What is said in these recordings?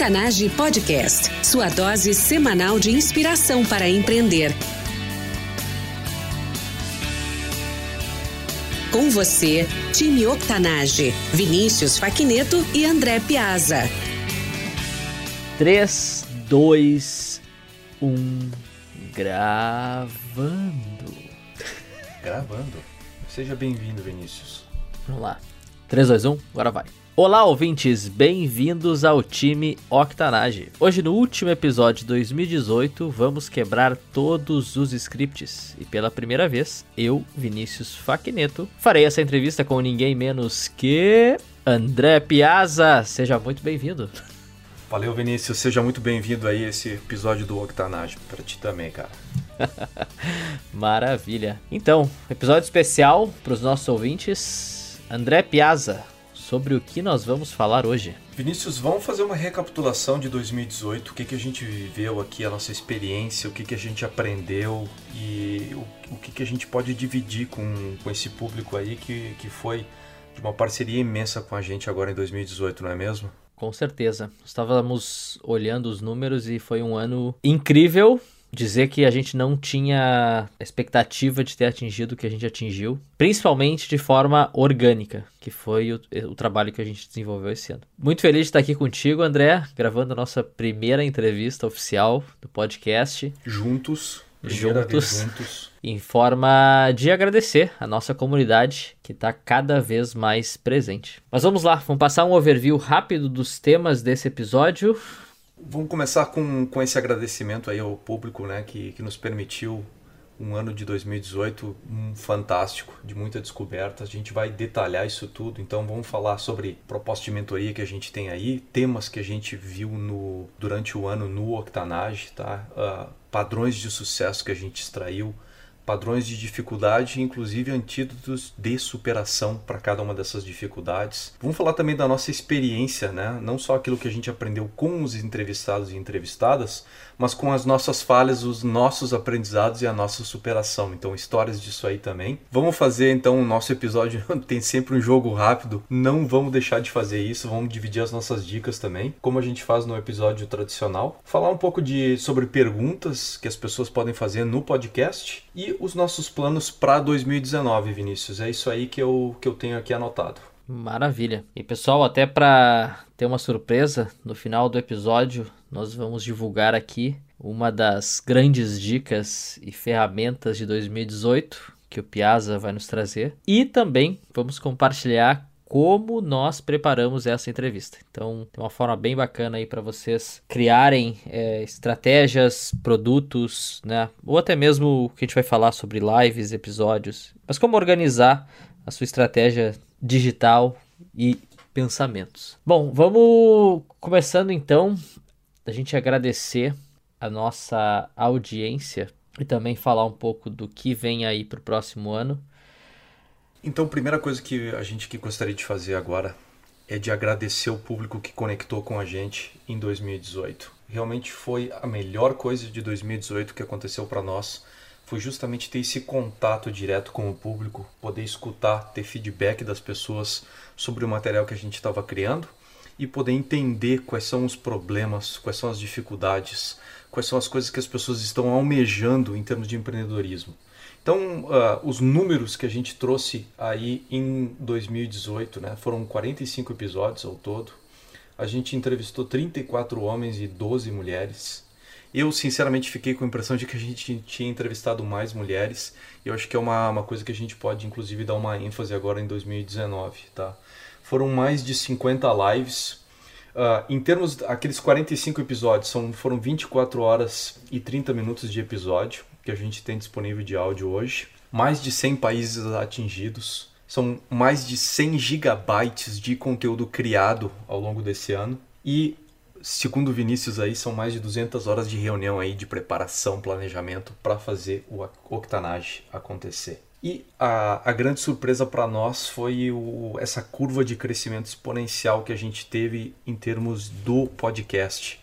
Octanage Podcast, sua dose semanal de inspiração para empreender. Com você, time Octanage, Vinícius Faquineto e André Piazza. 3, 2, 1, gravando. Gravando. Seja bem-vindo, Vinícius. Vamos lá. 3, 2, 1, agora vai. Olá, ouvintes, bem-vindos ao time Octanage. Hoje, no último episódio de 2018, vamos quebrar todos os scripts. E pela primeira vez, eu, Vinícius Faquineto, farei essa entrevista com ninguém menos que. André Piazza. Seja muito bem-vindo. Valeu, Vinícius. Seja muito bem-vindo aí a esse episódio do Octanage. Pra ti também, cara. Maravilha. Então, episódio especial para os nossos ouvintes. André Piazza, sobre o que nós vamos falar hoje. Vinícius, vamos fazer uma recapitulação de 2018, o que, que a gente viveu aqui, a nossa experiência, o que, que a gente aprendeu e o, o que, que a gente pode dividir com, com esse público aí que, que foi de uma parceria imensa com a gente agora em 2018, não é mesmo? Com certeza. Estávamos olhando os números e foi um ano incrível dizer que a gente não tinha expectativa de ter atingido o que a gente atingiu, principalmente de forma orgânica, que foi o, o, trabalho que a gente desenvolveu esse ano. Muito feliz de estar aqui contigo, André, gravando a nossa primeira entrevista oficial do podcast. Juntos. Juntos, juntos, em forma de agradecer a nossa comunidade que está cada vez mais presente. Mas vamos lá, vamos passar um overview rápido dos temas desse episódio. Vamos começar com, com esse agradecimento aí ao público, né, que, que nos permitiu um ano de 2018 um fantástico, de muita descoberta. A gente vai detalhar isso tudo, então vamos falar sobre proposta de mentoria que a gente tem aí, temas que a gente viu no, durante o ano no Octanage, tá? Uh, padrões de sucesso que a gente extraiu, padrões de dificuldade, inclusive antídotos de superação para cada uma dessas dificuldades. Vamos falar também da nossa experiência, né? Não só aquilo que a gente aprendeu com os entrevistados e entrevistadas, mas com as nossas falhas, os nossos aprendizados e a nossa superação. Então, histórias disso aí também. Vamos fazer então o nosso episódio tem sempre um jogo rápido. Não vamos deixar de fazer isso, vamos dividir as nossas dicas também, como a gente faz no episódio tradicional. Falar um pouco de sobre perguntas que as pessoas podem fazer no podcast e os nossos planos para 2019, Vinícius. É isso aí que eu que eu tenho aqui anotado. Maravilha. E pessoal, até para ter uma surpresa, no final do episódio nós vamos divulgar aqui uma das grandes dicas e ferramentas de 2018 que o Piazza vai nos trazer e também vamos compartilhar como nós preparamos essa entrevista. Então, tem uma forma bem bacana aí para vocês criarem é, estratégias, produtos, né? Ou até mesmo o que a gente vai falar sobre lives, episódios. Mas como organizar a sua estratégia digital e pensamentos. Bom, vamos começando então a gente agradecer a nossa audiência e também falar um pouco do que vem aí para o próximo ano. Então, a primeira coisa que a gente que gostaria de fazer agora é de agradecer o público que conectou com a gente em 2018. Realmente foi a melhor coisa de 2018 que aconteceu para nós foi justamente ter esse contato direto com o público, poder escutar, ter feedback das pessoas sobre o material que a gente estava criando e poder entender quais são os problemas, quais são as dificuldades, quais são as coisas que as pessoas estão almejando em termos de empreendedorismo. Então, uh, os números que a gente trouxe aí em 2018, né, foram 45 episódios ao todo. A gente entrevistou 34 homens e 12 mulheres. Eu, sinceramente, fiquei com a impressão de que a gente tinha entrevistado mais mulheres. E eu acho que é uma, uma coisa que a gente pode, inclusive, dar uma ênfase agora em 2019, tá? Foram mais de 50 lives. Uh, em termos, aqueles 45 episódios são, foram 24 horas e 30 minutos de episódio que a gente tem disponível de áudio hoje. Mais de 100 países atingidos. São mais de 100 gigabytes de conteúdo criado ao longo desse ano. E segundo Vinícius aí, são mais de 200 horas de reunião aí de preparação, planejamento para fazer o Octanage acontecer. E a, a grande surpresa para nós foi o, essa curva de crescimento exponencial que a gente teve em termos do podcast.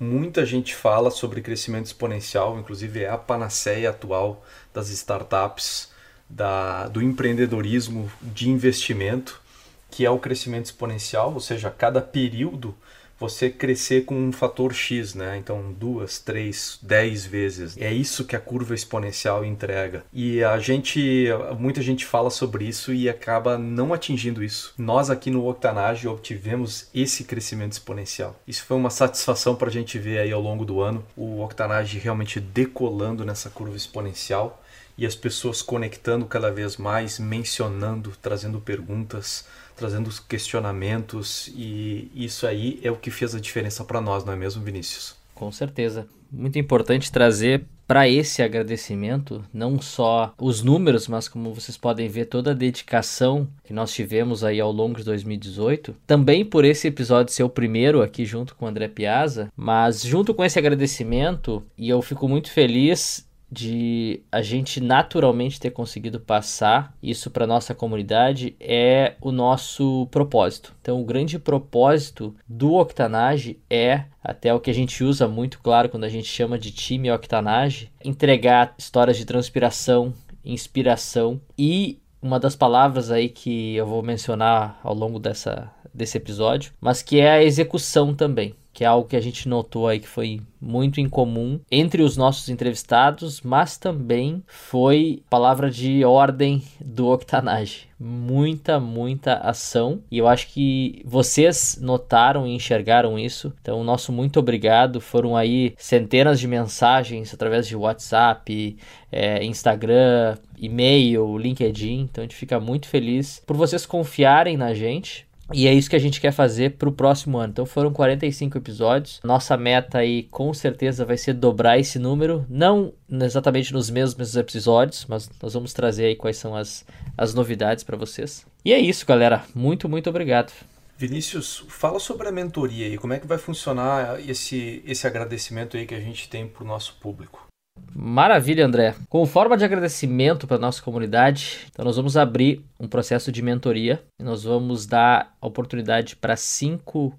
Muita gente fala sobre crescimento exponencial, inclusive é a panaceia atual das startups, da, do empreendedorismo de investimento, que é o crescimento exponencial, ou seja, cada período você crescer com um fator X, né? Então, duas, três, dez vezes. É isso que a curva exponencial entrega. E a gente, muita gente fala sobre isso e acaba não atingindo isso. Nós aqui no Octanage obtivemos esse crescimento exponencial. Isso foi uma satisfação para a gente ver aí ao longo do ano o Octanage realmente decolando nessa curva exponencial e as pessoas conectando cada vez mais, mencionando, trazendo perguntas, trazendo questionamentos e isso aí é o que fez a diferença para nós, não é mesmo, Vinícius? Com certeza. Muito importante trazer para esse agradecimento não só os números, mas como vocês podem ver toda a dedicação que nós tivemos aí ao longo de 2018. Também por esse episódio ser o primeiro aqui junto com o André Piazza, mas junto com esse agradecimento, e eu fico muito feliz de a gente naturalmente ter conseguido passar isso para nossa comunidade é o nosso propósito. Então, o grande propósito do Octanage é até o que a gente usa muito claro quando a gente chama de time Octanage, entregar histórias de transpiração, inspiração e uma das palavras aí que eu vou mencionar ao longo dessa, desse episódio, mas que é a execução também que é algo que a gente notou aí que foi muito incomum entre os nossos entrevistados, mas também foi palavra de ordem do Octanage. Muita, muita ação. E eu acho que vocês notaram e enxergaram isso. Então, nosso muito obrigado. Foram aí centenas de mensagens através de WhatsApp, é, Instagram, e-mail, LinkedIn. Então, a gente fica muito feliz por vocês confiarem na gente e é isso que a gente quer fazer para o próximo ano. Então foram 45 episódios. Nossa meta aí com certeza vai ser dobrar esse número. Não exatamente nos mesmos episódios, mas nós vamos trazer aí quais são as, as novidades para vocês. E é isso, galera. Muito, muito obrigado. Vinícius, fala sobre a mentoria aí. Como é que vai funcionar esse, esse agradecimento aí que a gente tem para o nosso público? Maravilha, André. Como forma de agradecimento para nossa comunidade, então nós vamos abrir um processo de mentoria e nós vamos dar oportunidade para cinco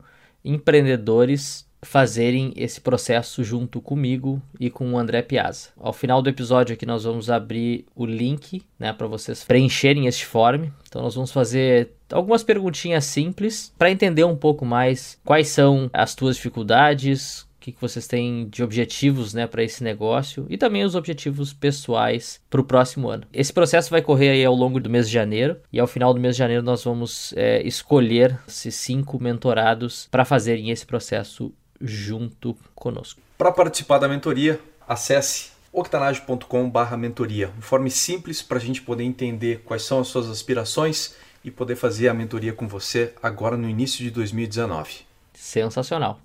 empreendedores fazerem esse processo junto comigo e com o André Piazza. Ao final do episódio aqui nós vamos abrir o link, né, para vocês preencherem este form. Então nós vamos fazer algumas perguntinhas simples para entender um pouco mais quais são as tuas dificuldades, que, que vocês têm de objetivos né, para esse negócio e também os objetivos pessoais para o próximo ano. Esse processo vai correr aí ao longo do mês de janeiro e ao final do mês de janeiro nós vamos é, escolher esses cinco mentorados para fazerem esse processo junto conosco. Para participar da mentoria, acesse octanage.com/mentoria, uma forma simples para a gente poder entender quais são as suas aspirações e poder fazer a mentoria com você agora no início de 2019. Sensacional.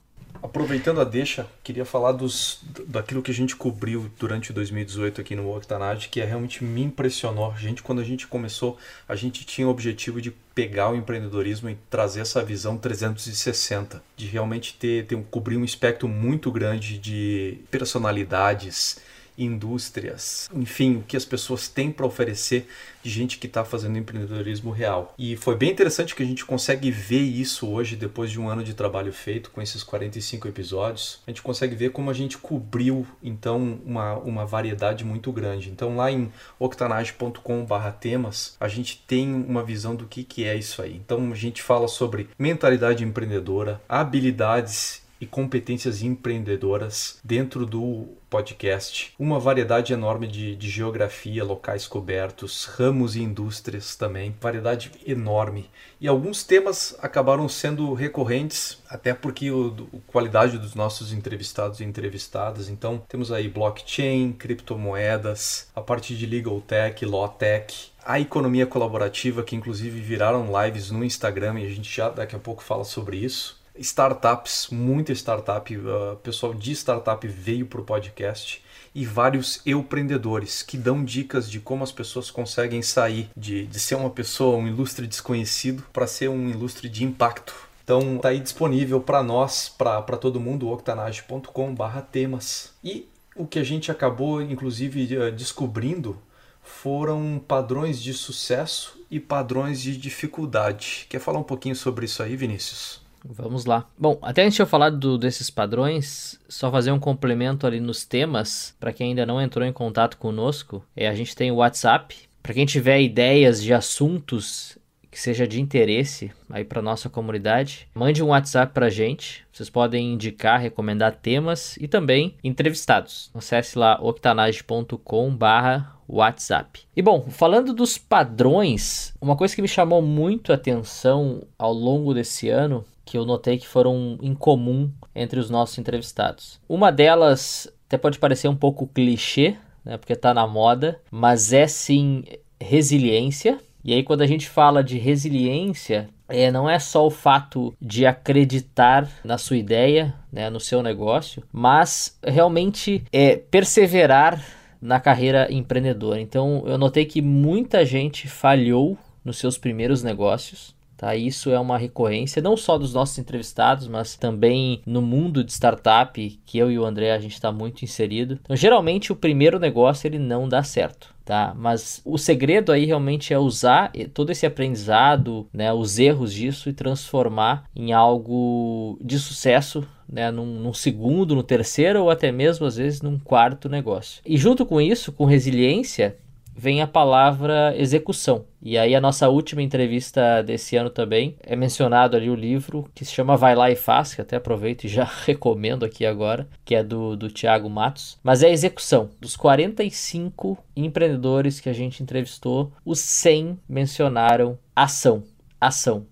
Aproveitando a deixa, queria falar dos, daquilo que a gente cobriu durante 2018 aqui no Octanage, que é, realmente me impressionou. A gente, quando a gente começou, a gente tinha o objetivo de pegar o empreendedorismo e trazer essa visão 360, de realmente ter, ter um, cobrir um espectro muito grande de personalidades, indústrias, enfim, o que as pessoas têm para oferecer de gente que está fazendo empreendedorismo real. E foi bem interessante que a gente consegue ver isso hoje, depois de um ano de trabalho feito com esses 45 episódios. A gente consegue ver como a gente cobriu, então, uma, uma variedade muito grande. Então, lá em octanage.com/temas, a gente tem uma visão do que, que é isso aí. Então, a gente fala sobre mentalidade empreendedora, habilidades e competências empreendedoras dentro do podcast. Uma variedade enorme de, de, geografia, locais cobertos, ramos e indústrias também. Variedade enorme. E alguns temas acabaram sendo recorrentes, até porque a qualidade dos nossos entrevistados e entrevistadas. Então, temos aí blockchain, criptomoedas, a parte de legal tech, law tech, a economia colaborativa, que inclusive viraram lives no Instagram e a gente já daqui a pouco fala sobre isso startups, muita startup, uh, pessoal de startup veio para o podcast e vários empreendedores que dão dicas de como as pessoas conseguem sair de, de ser uma pessoa, um ilustre desconhecido, para ser um ilustre de impacto. Então tá aí disponível para nós, para todo mundo, octanage.com/temas. E o que a gente acabou, inclusive, uh, descobrindo foram padrões de sucesso e padrões de dificuldade. Quer falar um pouquinho sobre isso aí, Vinícius? Vamos lá. Bom, até antes de eu falar do, desses padrões, só fazer um complemento ali nos temas, para quem ainda não entrou em contato conosco, é, a gente tem o WhatsApp. Para quem tiver ideias de assuntos que seja de interesse aí para nossa comunidade, mande um WhatsApp para gente. Vocês podem indicar, recomendar temas e também entrevistados. Acesse lá octanage.com/barra WhatsApp. E bom, falando dos padrões, uma coisa que me chamou muito a atenção ao longo desse ano, que eu notei que foram em comum entre os nossos entrevistados. Uma delas até pode parecer um pouco clichê, né, porque está na moda, mas é sim resiliência. E aí, quando a gente fala de resiliência, é, não é só o fato de acreditar na sua ideia, né, no seu negócio, mas realmente é perseverar na carreira empreendedora. Então, eu notei que muita gente falhou nos seus primeiros negócios. Tá? Isso é uma recorrência não só dos nossos entrevistados, mas também no mundo de startup que eu e o André a gente está muito inserido. Então, geralmente o primeiro negócio ele não dá certo tá? Mas o segredo aí realmente é usar todo esse aprendizado, né, os erros disso e transformar em algo de sucesso, né, num, num, segundo, no terceiro ou até mesmo às vezes num quarto negócio. E junto com isso, com resiliência, vem a palavra execução. E aí a nossa última entrevista desse ano também é mencionado ali o livro que se chama Vai Lá e Faz, que até aproveito e já recomendo aqui agora, que é do, do Tiago Matos. Mas é a execução. Dos 45 empreendedores que a gente entrevistou, os 100 mencionaram ação. Ação.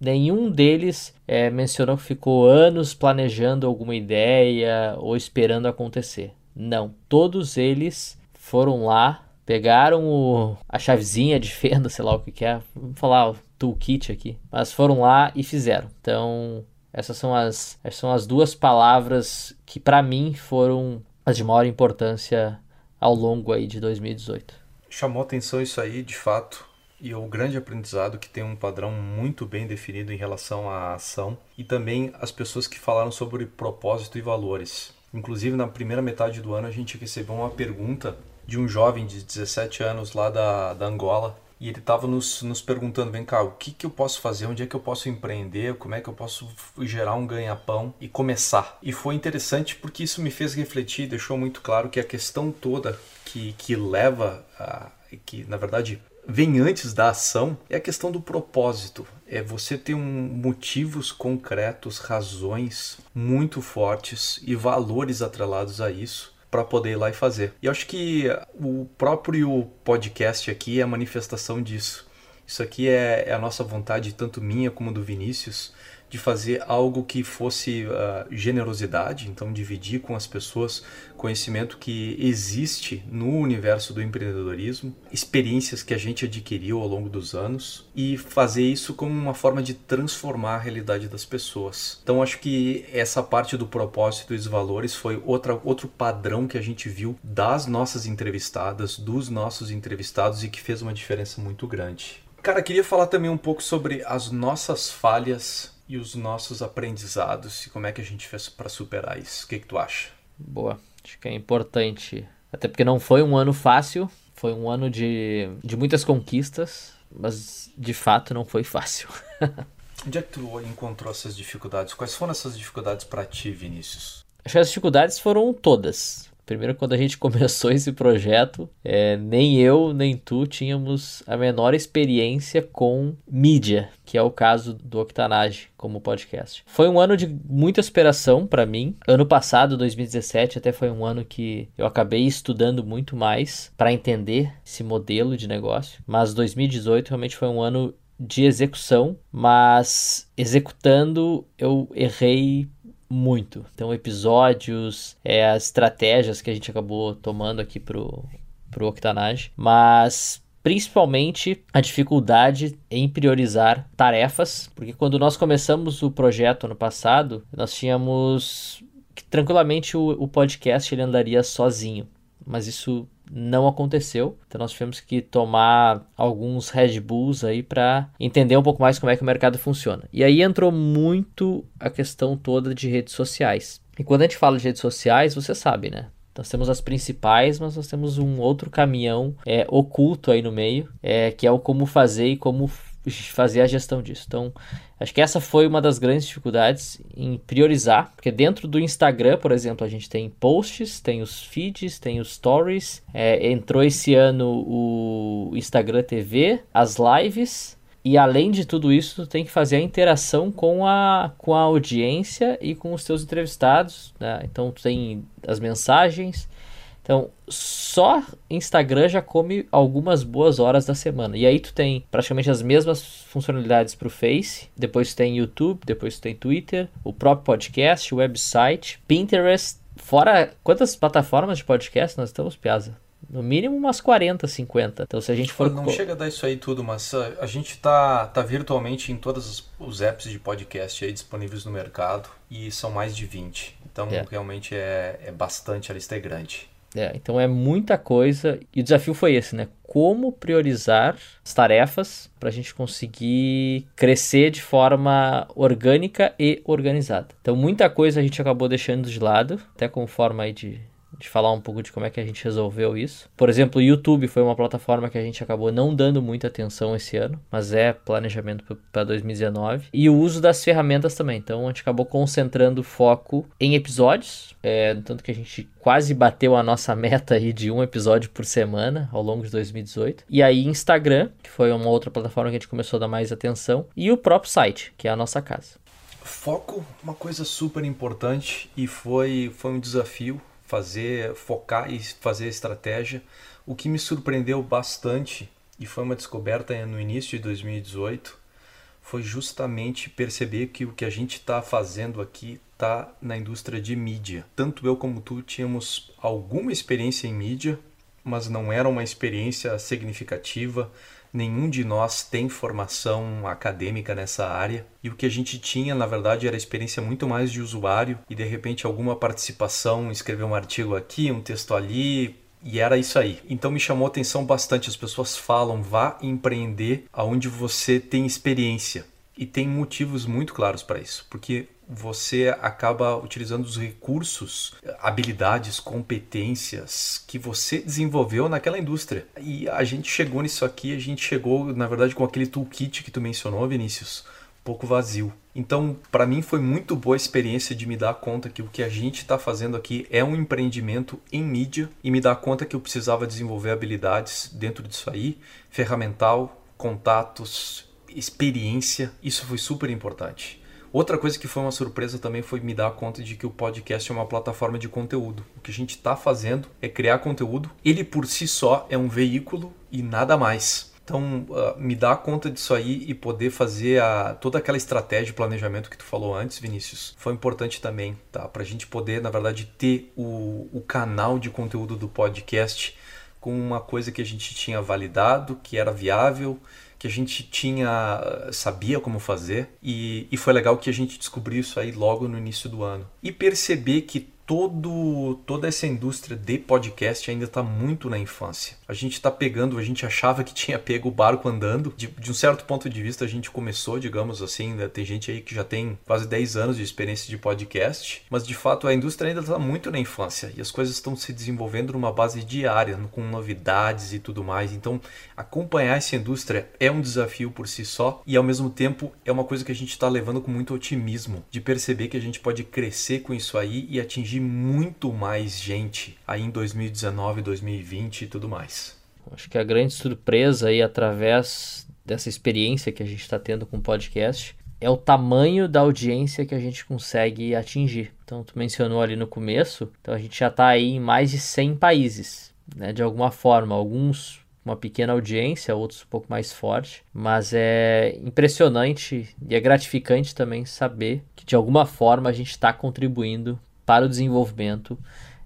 Nenhum deles é, mencionou que ficou anos planejando alguma ideia ou esperando acontecer. Não. Todos eles foram lá pegaram o, a chavezinha de fenda, sei lá o que, que é, vamos falar o toolkit aqui, mas foram lá e fizeram. Então, essas são as, essas são as duas palavras que para mim foram as de maior importância ao longo aí de 2018. Chamou atenção isso aí, de fato, e o grande aprendizado que tem um padrão muito bem definido em relação à ação e também as pessoas que falaram sobre propósito e valores. Inclusive na primeira metade do ano a gente recebeu uma pergunta de um jovem de 17 anos lá da, da Angola. E ele estava nos, nos perguntando: vem cá, o que, que eu posso fazer? Onde é que eu posso empreender? Como é que eu posso gerar um ganha-pão e começar? E foi interessante porque isso me fez refletir, deixou muito claro que a questão toda que, que leva a. que na verdade vem antes da ação é a questão do propósito. É você ter um, motivos concretos, razões muito fortes e valores atrelados a isso para poder ir lá e fazer. E acho que o próprio podcast aqui é a manifestação disso. Isso aqui é, é a nossa vontade, tanto minha como do Vinícius, de fazer algo que fosse uh, generosidade, então dividir com as pessoas conhecimento que existe no universo do empreendedorismo, experiências que a gente adquiriu ao longo dos anos e fazer isso como uma forma de transformar a realidade das pessoas. Então acho que essa parte do propósito e dos valores foi outra, outro padrão que a gente viu das nossas entrevistadas, dos nossos entrevistados e que fez uma diferença muito grande. Cara, queria falar também um pouco sobre as nossas falhas e os nossos aprendizados e como é que a gente fez para superar isso. O que, que tu acha? Boa, acho que é importante. Até porque não foi um ano fácil, foi um ano de, de muitas conquistas, mas de fato não foi fácil. Onde é que tu encontrou essas dificuldades? Quais foram essas dificuldades para ti, Vinícius? Acho que as dificuldades foram todas. Primeiro, quando a gente começou esse projeto, é, nem eu nem tu tínhamos a menor experiência com mídia, que é o caso do Octanage como podcast. Foi um ano de muita superação para mim. Ano passado, 2017, até foi um ano que eu acabei estudando muito mais para entender esse modelo de negócio. Mas 2018 realmente foi um ano de execução, mas executando eu errei muito. Então, episódios, é, as estratégias que a gente acabou tomando aqui pro, pro Octanage, mas principalmente a dificuldade em priorizar tarefas, porque quando nós começamos o projeto ano passado, nós tínhamos que tranquilamente o, o podcast ele andaria sozinho, mas isso não aconteceu. Então nós tivemos que tomar alguns Red Bulls aí para entender um pouco mais como é que o mercado funciona. E aí entrou muito a questão toda de redes sociais. E quando a gente fala de redes sociais, você sabe, né? Nós temos as principais, mas nós temos um outro caminhão é, oculto aí no meio, é, que é o como fazer e como fazer a gestão disso. Então, acho que essa foi uma das grandes dificuldades em priorizar, porque dentro do Instagram, por exemplo, a gente tem posts, tem os feeds, tem os stories. É, entrou esse ano o Instagram TV, as lives E além de tudo isso, tu tem que fazer a interação com a, com a audiência e com os teus entrevistados. Né? Então tu tem as mensagens. Então, só Instagram já come algumas boas horas da semana. E aí tu tem praticamente as mesmas funcionalidades para o Face, depois tu tem YouTube, depois tu tem Twitter, o próprio podcast, o website, Pinterest. Fora quantas plataformas de podcast nós estamos, Piazza? No mínimo umas 40, 50. Então se a gente for. Não chega a dar isso aí tudo, mas a, a gente tá, tá virtualmente em todos os, os, apps de podcast aí disponíveis no mercado e são mais de 20. Então é. realmente é, é bastante, a lista é grande. É, então é muita coisa. E o desafio foi esse, né? Como priorizar as tarefas para a gente conseguir crescer de forma orgânica e organizada. Então muita coisa a gente acabou deixando de lado, até com forma aí de de falar um pouco de como é que a gente resolveu isso. Por exemplo, o YouTube foi uma plataforma que a gente acabou não dando muita atenção esse ano, mas é planejamento para 2019. E o uso das ferramentas também. Então a gente acabou concentrando foco em episódios, é, tanto que a gente quase bateu a nossa meta aí de um episódio por semana ao longo de 2018. E aí Instagram, que foi uma outra plataforma que a gente começou a dar mais atenção, e o próprio site, que é a nossa casa. Foco, uma coisa super importante e foi, foi um desafio fazer, focar e fazer estratégia. O que me surpreendeu bastante e foi uma descoberta no início de 2018 foi justamente perceber que o que a gente está fazendo aqui está na indústria de mídia. Tanto eu como tu tínhamos alguma experiência em mídia, mas não era uma experiência significativa nenhum de nós tem formação acadêmica nessa área e o que a gente tinha, na verdade, era experiência muito mais de usuário e de repente alguma participação, escrever um artigo aqui, um texto ali, e era isso aí. Então me chamou a atenção bastante. As pessoas falam, vá empreender aonde você tem experiência. E tem motivos muito claros para isso, porque você acaba utilizando os recursos, habilidades, competências que você desenvolveu naquela indústria. E a gente chegou nisso aqui, a gente chegou, na verdade, com aquele toolkit que tu mencionou, Vinícius, um pouco vazio. Então, para mim foi muito boa a experiência de me dar conta que o que a gente está fazendo aqui é um empreendimento em mídia e me dar conta que eu precisava desenvolver habilidades dentro disso aí, ferramental, contatos, experiência. Isso foi super importante. Outra coisa que foi uma surpresa também foi me dar conta de que o podcast é uma plataforma de conteúdo. O que a gente está fazendo é criar conteúdo. Ele por si só é um veículo e nada mais. Então, uh, me dar conta disso aí e poder fazer a, toda aquela estratégia de planejamento que tu falou antes, Vinícius, foi importante também, tá? Para a gente poder, na verdade, ter o, o canal de conteúdo do podcast com uma coisa que a gente tinha validado, que era viável, que a gente tinha sabia como fazer e, e foi legal que a gente descobriu isso aí logo no início do ano. E perceber que todo, toda essa indústria de podcast ainda está muito na infância. A gente está pegando, a gente achava que tinha pego o barco andando. De, de, um certo ponto de vista, a gente começou, digamos assim, né? tem gente aí que já tem quase 10 anos de experiência de podcast, mas de fato a indústria ainda está muito na infância e as coisas estão se desenvolvendo numa base diária, com novidades e tudo mais. Então, acompanhar essa indústria é um desafio por si só e ao mesmo tempo é uma coisa que a gente está levando com muito otimismo, de perceber que a gente pode crescer com isso aí e atingir atingir muito mais gente aí em 2019, 2020 e tudo mais. Acho que a grande surpresa aí através dessa experiência que a gente está tendo com o podcast é o tamanho da audiência que a gente consegue atingir. Então, tu mencionou ali no começo, então a gente já está aí em mais de 100 países, né? De alguma forma, alguns uma pequena audiência, outros um pouco mais forte, mas é impressionante e é gratificante também saber que de alguma forma a gente está contribuindo para o desenvolvimento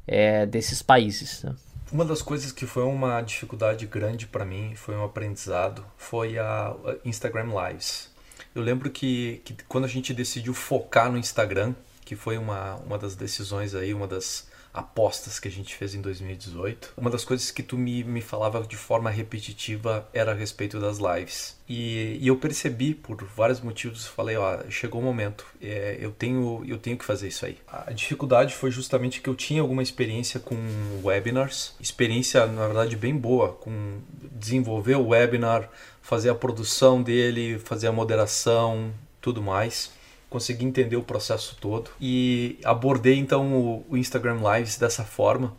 é, desses países. Né? Uma das coisas que foi uma dificuldade grande para mim, foi um aprendizado, foi a Instagram Lives. Eu lembro que, que quando a gente decidiu focar no Instagram, que foi uma, uma das decisões aí, uma das apostas que a gente fez em 2018, uma das coisas que tu me, me falava de forma repetitiva era a respeito das lives. E, e eu percebi por vários motivos, falei, ó, chegou o momento, é, eu, tenho, eu tenho que fazer isso aí. A dificuldade foi justamente que eu tinha alguma experiência com webinars, experiência, na verdade, bem boa, com desenvolver o webinar, fazer a produção dele, fazer a moderação, tudo mais consegui entender o processo todo e abordei então o, Instagram Lives dessa forma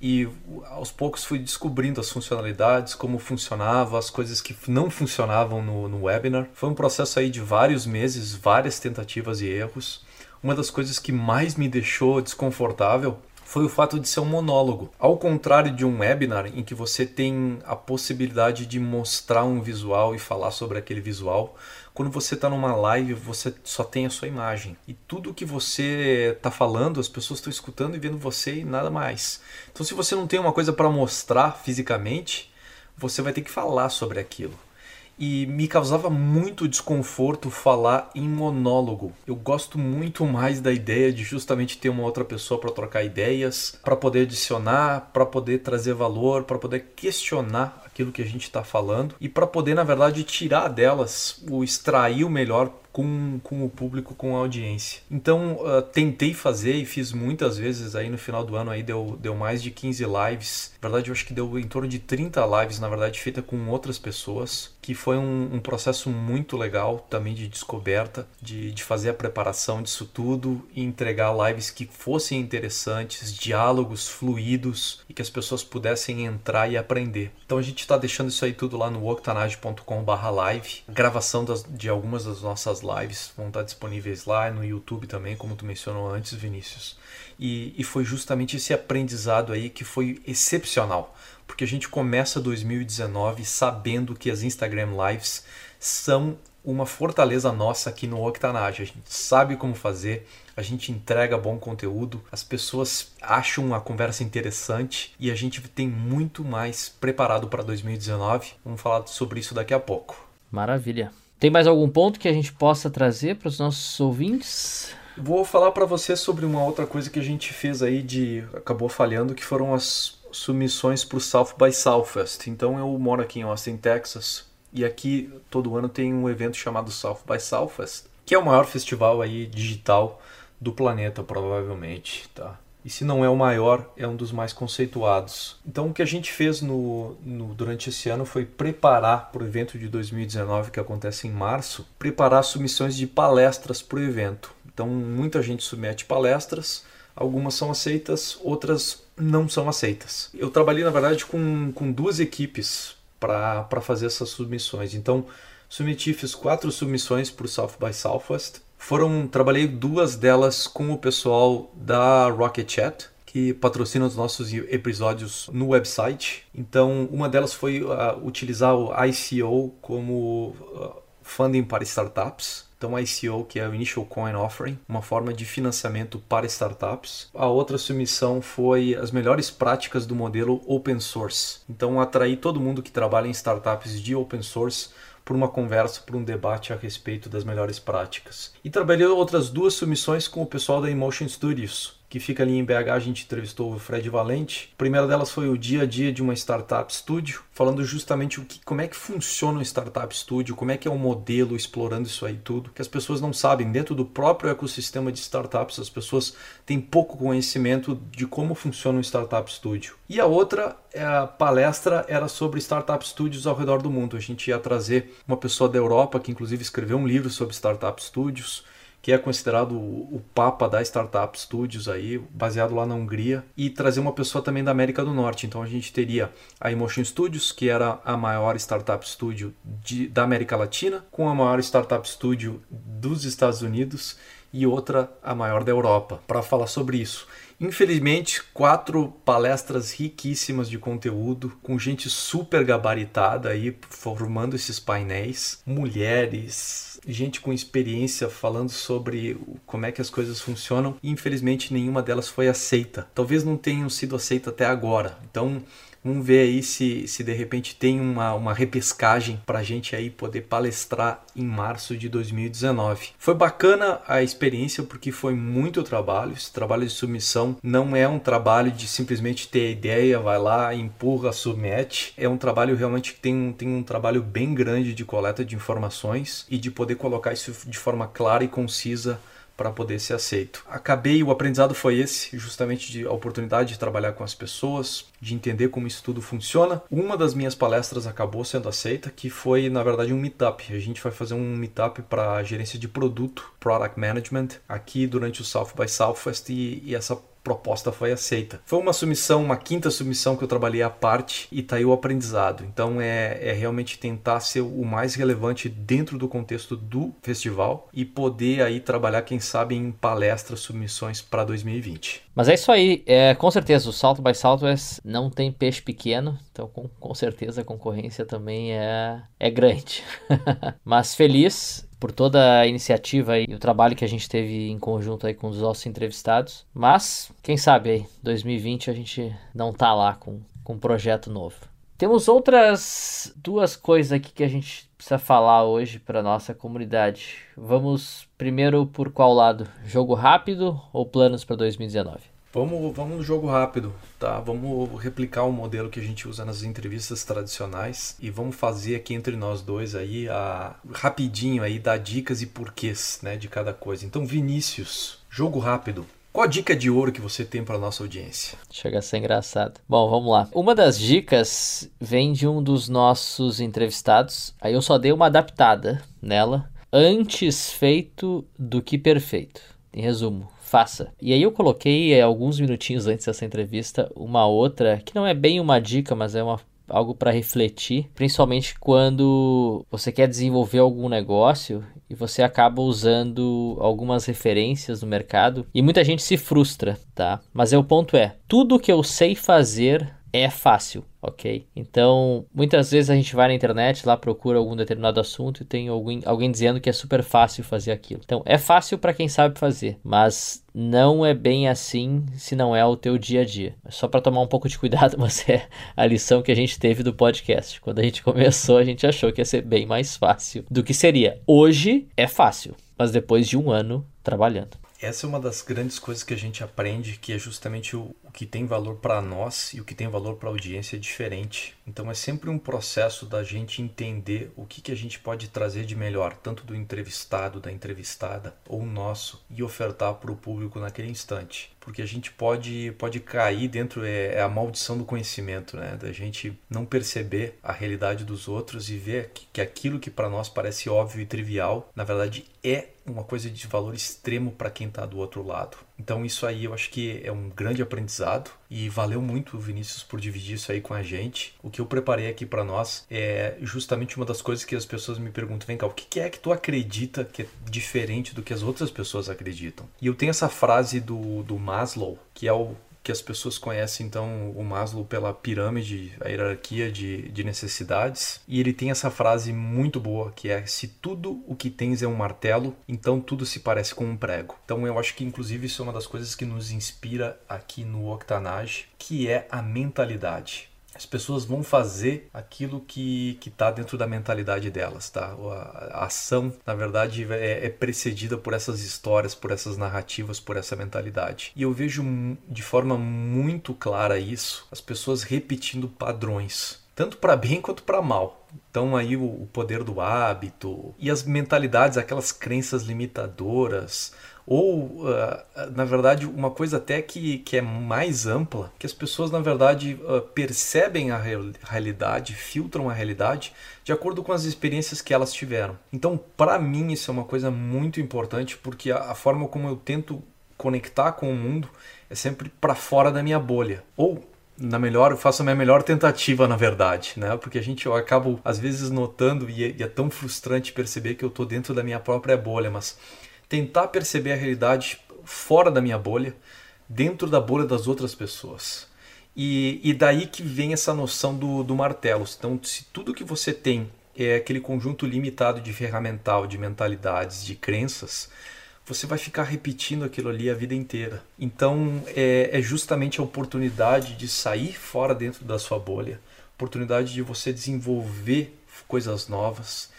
e aos poucos fui descobrindo as funcionalidades, como funcionava, as coisas que não funcionavam no, no webinar. Foi um processo aí de vários meses, várias tentativas e erros. Uma das coisas que mais me deixou desconfortável foi o fato de ser um monólogo. Ao contrário de um webinar em que você tem a possibilidade de mostrar um visual e falar sobre aquele visual, quando você está numa live, você só tem a sua imagem. E tudo que você está falando, as pessoas estão escutando e vendo você e nada mais. Então, se você não tem uma coisa para mostrar fisicamente, você vai ter que falar sobre aquilo e me causava muito desconforto falar em monólogo. Eu gosto muito mais da ideia de justamente ter uma outra pessoa para trocar ideias, para poder adicionar, para poder trazer valor, para poder questionar aquilo que a gente está falando. E para poder, na verdade, tirar delas o extrair o melhor com, com o público, com a audiência. Então, uh, tentei fazer e fiz muitas vezes aí no final do ano aí deu, deu mais de 15 lives. Na verdade, eu acho que deu em torno de 30 lives, na verdade, feita com outras pessoas, que foi um, um processo muito legal também de descoberta, de, de fazer a preparação disso tudo e entregar lives que fossem interessantes, diálogos fluidos e que as pessoas pudessem entrar e aprender. Então a gente está deixando isso aí tudo lá no octanage.com/live, gravação das, de algumas das nossas lives vão estar disponíveis lá no YouTube também, como tu mencionou antes, Vinícius. E, e foi justamente esse aprendizado aí que foi excepcional, porque a gente começa 2019 sabendo que as Instagram Lives são uma fortaleza nossa aqui no Octanage. A gente sabe como fazer, a gente entrega bom conteúdo, as pessoas acham a conversa interessante e a gente tem muito mais preparado para 2019. Vamos falar sobre isso daqui a pouco. Maravilha. Tem mais algum ponto que a gente possa trazer para os nossos ouvintes? Vou falar para você sobre uma outra coisa que a gente fez aí de acabou falhando, que foram as submissões para o South by Southwest. Então eu moro aqui em Austin, Texas, e aqui todo ano tem um evento chamado South by Southwest, que é o maior festival aí digital do planeta, provavelmente, tá? E se não é o maior, é um dos mais conceituados. Então, o que a gente fez no, no durante esse ano foi preparar para o evento de 2019, que acontece em março, preparar submissões de palestras para o evento. Então, muita gente submete palestras, algumas são aceitas, outras não são aceitas. Eu trabalhei, na verdade, com, com duas equipes para fazer essas submissões. Então, submeti, fiz quatro submissões para o South by Southwest foram trabalhei duas delas com o pessoal da Rocket Chat, que patrocina os nossos episódios no website. Então, uma delas foi uh, utilizar o ICO como uh, funding para startups. Então, ICO, que é o Initial Coin Offering, uma forma de financiamento para startups. A outra submissão foi as melhores práticas do modelo open source. Então, atrair todo mundo que trabalha em startups de open source por uma conversa, por um debate a respeito das melhores práticas. E trabalhei outras duas submissões com o pessoal da Emotion Studios, que fica ali em BH, a gente entrevistou o Fred Valente. A primeira delas foi o dia a dia de uma startup studio, falando justamente o que, como é que funciona um startup studio, como é que é o modelo, explorando isso aí tudo, que as pessoas não sabem. Dentro do próprio ecossistema de startups, as pessoas têm pouco conhecimento de como funciona um startup studio. E a outra é a palestra era sobre startup studios ao redor do mundo. A gente ia trazer uma pessoa da Europa que inclusive escreveu um livro sobre startup studios que é considerado o papa da Startup Studios aí, baseado lá na Hungria, e trazer uma pessoa também da América do Norte. Então a gente teria a Emotion Studios, que era a maior startup studio de, da América Latina, com a maior startup studio dos Estados Unidos e outra a maior da Europa, para falar sobre isso. Infelizmente, quatro palestras riquíssimas de conteúdo, com gente super gabaritada aí formando esses painéis, mulheres, gente com experiência falando sobre como é que as coisas funcionam. E infelizmente nenhuma delas foi aceita. Talvez não tenham sido aceita até agora. Então, Vamos ver aí se, se de repente tem uma, uma repescagem para a gente aí poder palestrar em março de 2019. Foi bacana a experiência porque foi muito trabalho. Esse trabalho de submissão não é um trabalho de simplesmente ter a ideia, vai lá, empurra, submete. É um trabalho realmente que tem um, tem um trabalho bem grande de coleta de informações e de poder colocar isso de forma clara e concisa para poder ser aceito. Acabei, o aprendizado foi esse, justamente de a oportunidade de trabalhar com as pessoas, de entender como isso tudo funciona. Uma das minhas palestras acabou sendo aceita, que foi na verdade um meetup. A gente vai fazer um meetup para gerência de produto, product management, aqui durante o South by Southwest e, e essa proposta foi aceita. Foi uma submissão, uma quinta submissão que eu trabalhei à parte e tá aí o aprendizado. Então é, é realmente tentar ser o mais relevante dentro do contexto do festival e poder aí trabalhar, quem sabe, em palestras, submissões para 2020. Mas é isso aí, é, com certeza o Salto by Southwest não tem peixe pequeno, então com, com certeza a concorrência também é, é grande. Mas feliz por toda a iniciativa e o trabalho que a gente teve em conjunto aí com os nossos entrevistados. Mas, quem sabe aí, 2020 a gente não tá lá com, com um projeto novo. Temos outras duas coisas aqui que a gente precisa falar hoje para nossa comunidade. Vamos primeiro por qual lado? Jogo rápido ou planos para 2019? Vamos, vamos no jogo rápido, tá? Vamos replicar o modelo que a gente usa nas entrevistas tradicionais e vamos fazer aqui entre nós dois aí a rapidinho aí dar dicas e porquês, né, de cada coisa. Então, Vinícius, jogo rápido. Qual a dica de ouro que você tem para nossa audiência? Chega a ser engraçado. Bom, vamos lá. Uma das dicas vem de um dos nossos entrevistados. Aí eu só dei uma adaptada nela. Antes feito do que perfeito. Em resumo, faça. E aí eu coloquei é, alguns minutinhos antes dessa entrevista uma outra que não é bem uma dica, mas é uma algo para refletir, principalmente quando você quer desenvolver algum negócio e você acaba usando algumas referências no mercado e muita gente se frustra, tá? Mas é o ponto é, tudo que eu sei fazer é fácil, ok? Então, muitas vezes a gente vai na internet, lá procura algum determinado assunto e tem alguém, alguém dizendo que é super fácil fazer aquilo. Então, é fácil para quem sabe fazer, mas não é bem assim se não é o teu dia a dia. É só para tomar um pouco de cuidado, mas é a lição que a gente teve do podcast. Quando a gente começou, a gente achou que ia ser bem mais fácil do que seria. Hoje é fácil, mas depois de um ano trabalhando. Essa é uma das grandes coisas que a gente aprende, que é justamente o, o que tem valor para nós e o que tem valor para a audiência é diferente. Então é sempre um processo da gente entender o que, que a gente pode trazer de melhor, tanto do entrevistado, da entrevistada ou nosso, e ofertar para o público naquele instante. Porque a gente pode, pode cair dentro, é, é a maldição do conhecimento, né? Da gente não perceber a realidade dos outros e ver que, que aquilo que para nós parece óbvio e trivial, na verdade é uma coisa de valor extremo para quem está do outro lado. Então isso aí eu acho que é um grande aprendizado e valeu muito Vinícius por dividir isso aí com a gente. O que eu preparei aqui para nós é justamente uma das coisas que as pessoas me perguntam, vem cá, o que é que tu acredita que é diferente do que as outras pessoas acreditam? E eu tenho essa frase do, do Maslow, que é o que as pessoas conhecem então o Maslow pela pirâmide, a hierarquia de, de necessidades. E ele tem essa frase muito boa que é: se tudo o que tens é um martelo, então tudo se parece com um prego. Então eu acho que inclusive isso é uma das coisas que nos inspira aqui no Octanage, que é a mentalidade as pessoas vão fazer aquilo que está dentro da mentalidade delas, tá? A, ação, na verdade, é, é, precedida por essas histórias, por essas narrativas, por essa mentalidade. E eu vejo de forma muito clara isso, as pessoas repetindo padrões, tanto para bem quanto para mal. Então aí o, o poder do hábito e as mentalidades, aquelas crenças limitadoras, ou uh, na verdade uma coisa até que, que é mais ampla, que as pessoas na verdade uh, percebem a realidade, filtram a realidade de acordo com as experiências que elas tiveram. Então, para mim isso é uma coisa muito importante porque a, a forma como eu tento conectar com o mundo é sempre para fora da minha bolha. Ou na melhor, eu faço a minha melhor tentativa, na verdade, né? Porque a gente eu acabo às vezes notando e é, e é tão frustrante perceber que eu estou dentro da minha própria bolha, mas tentar perceber a realidade fora da minha bolha, dentro da bolha das outras pessoas. E, e daí que vem essa noção do, do martelo. Então, se tudo que você tem é aquele conjunto limitado de ferramental, de mentalidades, de crenças, você vai ficar repetindo aquilo ali a vida inteira. Então, é, é justamente a oportunidade de sair fora dentro da sua bolha, oportunidade de você desenvolver coisas novas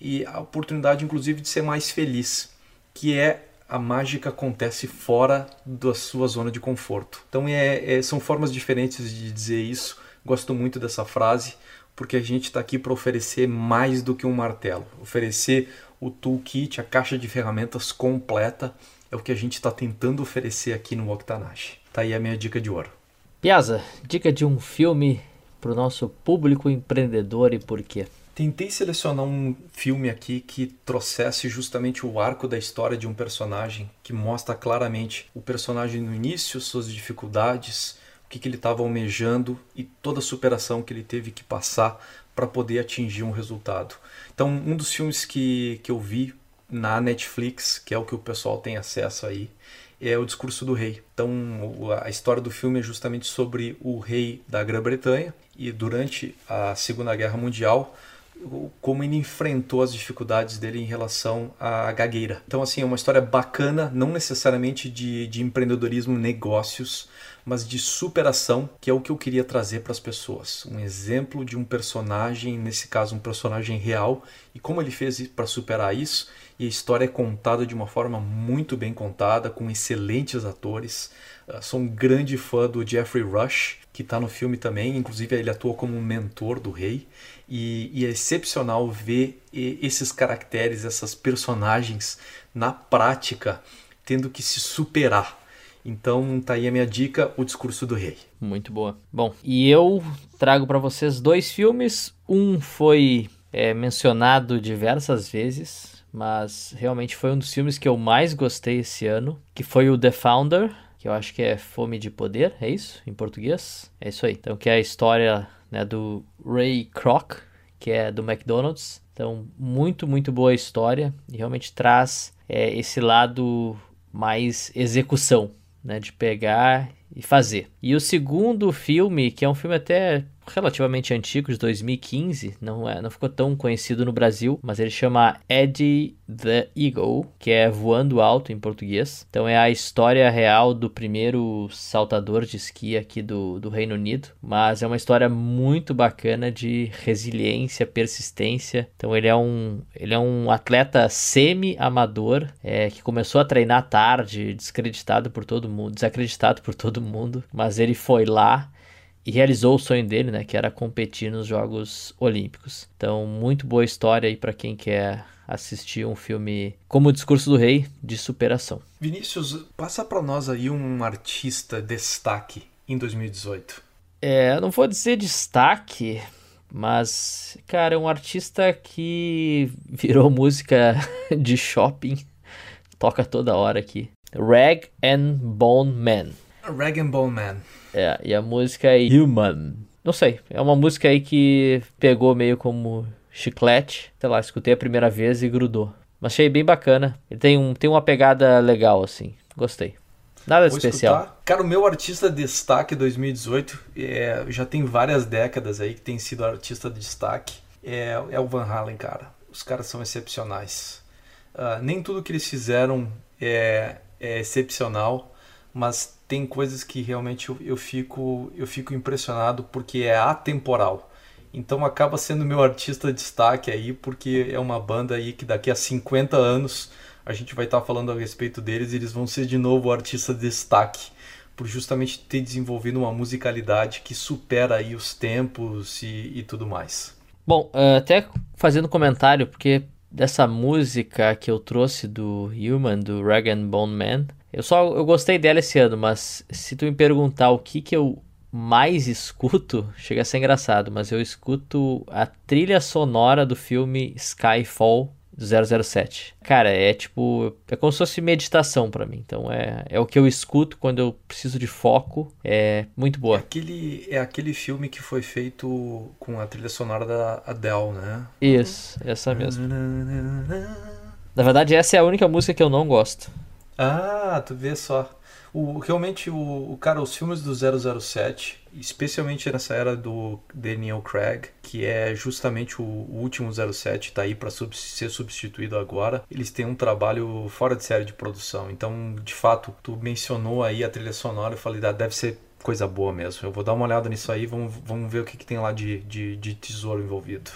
e a oportunidade, inclusive, de ser mais feliz que é a mágica acontece fora da sua zona de conforto. Então é, é, são formas diferentes de dizer isso. Gosto muito dessa frase porque a gente está aqui para oferecer mais do que um martelo, oferecer o toolkit, a caixa de ferramentas completa é o que a gente está tentando oferecer aqui no Octanash. Tá aí a minha dica de ouro. Piazza, dica de um filme para o nosso público empreendedor e por quê? Tentei selecionar um filme aqui que trouxesse justamente o arco da história de um personagem, que mostra claramente o personagem no início, suas dificuldades, o que, que ele estava almejando e toda a superação que ele teve que passar para poder atingir um resultado. Então, um dos filmes que, que eu vi na Netflix, que é o que o pessoal tem acesso aí, é o Discurso do Rei. Então, a história do filme é justamente sobre o rei da Grã-Bretanha e durante a Segunda Guerra Mundial como ele enfrentou as dificuldades dele em relação à gagueira. Então, assim, é uma história bacana, não necessariamente de, de empreendedorismo, negócios, mas de superação, que é o que eu queria trazer para as pessoas. Um exemplo de um personagem, nesse caso, um personagem real, e como ele fez para superar isso. E a história é contada de uma forma muito bem contada, com excelentes atores. Uh, sou um grande fã do Jeffrey Rush, que está no filme também, inclusive ele atua como um mentor do rei. E, e, é excepcional ver esses caracteres, essas personagens na prática tendo que se superar. Então tá aí a minha dica, O Discurso do Rei. Muito boa. Bom, e eu trago para vocês dois filmes. Um foi é, mencionado diversas vezes, mas realmente foi um dos filmes que eu mais gostei esse ano, que foi o The Founder, que eu acho que é Fome de Poder, é isso em português? É isso aí. Então, que é a história né, do Ray Kroc, que é do McDonald's. Então, muito, muito boa história e realmente traz é, esse lado mais execução, né, de pegar e fazer. E o segundo filme, que é um filme até relativamente antigo, de 2015, não, é, não ficou tão conhecido no Brasil, mas ele chama Eddie the Eagle, que é Voando Alto em português. Então é a história real do primeiro saltador de esqui aqui do, do Reino Unido, mas é uma história muito bacana de resiliência, persistência. Então ele é um, ele é um atleta semi-amador é, que começou a treinar tarde, descreditado por todo mundo, desacreditado por todo mundo, mas ele foi lá e realizou o sonho dele, né, que era competir nos Jogos Olímpicos. Então, muito boa história aí para quem quer assistir um filme como o Discurso do Rei de superação. Vinícius, passa para nós aí um artista destaque em 2018. É, não vou dizer destaque, mas cara, é um artista que virou música de shopping, toca toda hora aqui. Rag and Bone Man. Rag and Bone Man. É, e a música é Human. Não sei, é uma música aí que pegou meio como chiclete. Sei lá, escutei a primeira vez e grudou. Mas achei bem bacana. Ele tem, um, tem uma pegada legal, assim. Gostei. Nada de especial. Escutar. Cara, o meu artista de destaque 2018 é, já tem várias décadas aí que tem sido artista de destaque. É, é o Van Halen, cara. Os caras são excepcionais. Uh, nem tudo que eles fizeram é, é excepcional, mas tem coisas que realmente eu, eu, fico, eu fico impressionado porque é atemporal. Então acaba sendo meu artista de destaque aí, porque é uma banda aí que daqui a 50 anos a gente vai estar tá falando a respeito deles e eles vão ser de novo o artista de destaque, por justamente ter desenvolvido uma musicalidade que supera aí os tempos e, e tudo mais. Bom, eh, até fazendo comentário, porque dessa música que eu trouxe do Human, do Rag and Bone Man, eu só eu gostei dela esse ano, mas se tu me perguntar o que que eu mais escuto, chega a ser engraçado, mas eu escuto a trilha sonora do filme Skyfall do 007. Cara, é tipo, é como se fosse meditação para mim. Então é, é o que eu escuto quando eu preciso de foco. É muito boa. É aquele, é aquele filme que foi feito com a trilha sonora da Adele, né? Isso, essa mesmo. Na verdade, essa é a única música que eu não gosto. Ah, tu vê só. O, realmente, o, o cara, os filmes do 007, especialmente nessa era do Daniel Craig, que é justamente o, o último 07, tá aí para sub, ser substituído agora, eles têm um trabalho fora de série de produção. Então, de fato, tu mencionou aí a trilha sonora, eu falei, ah, deve ser coisa boa mesmo. Eu vou dar uma olhada nisso aí, vamos, vamos ver o que, que tem lá de, de, de tesouro envolvido.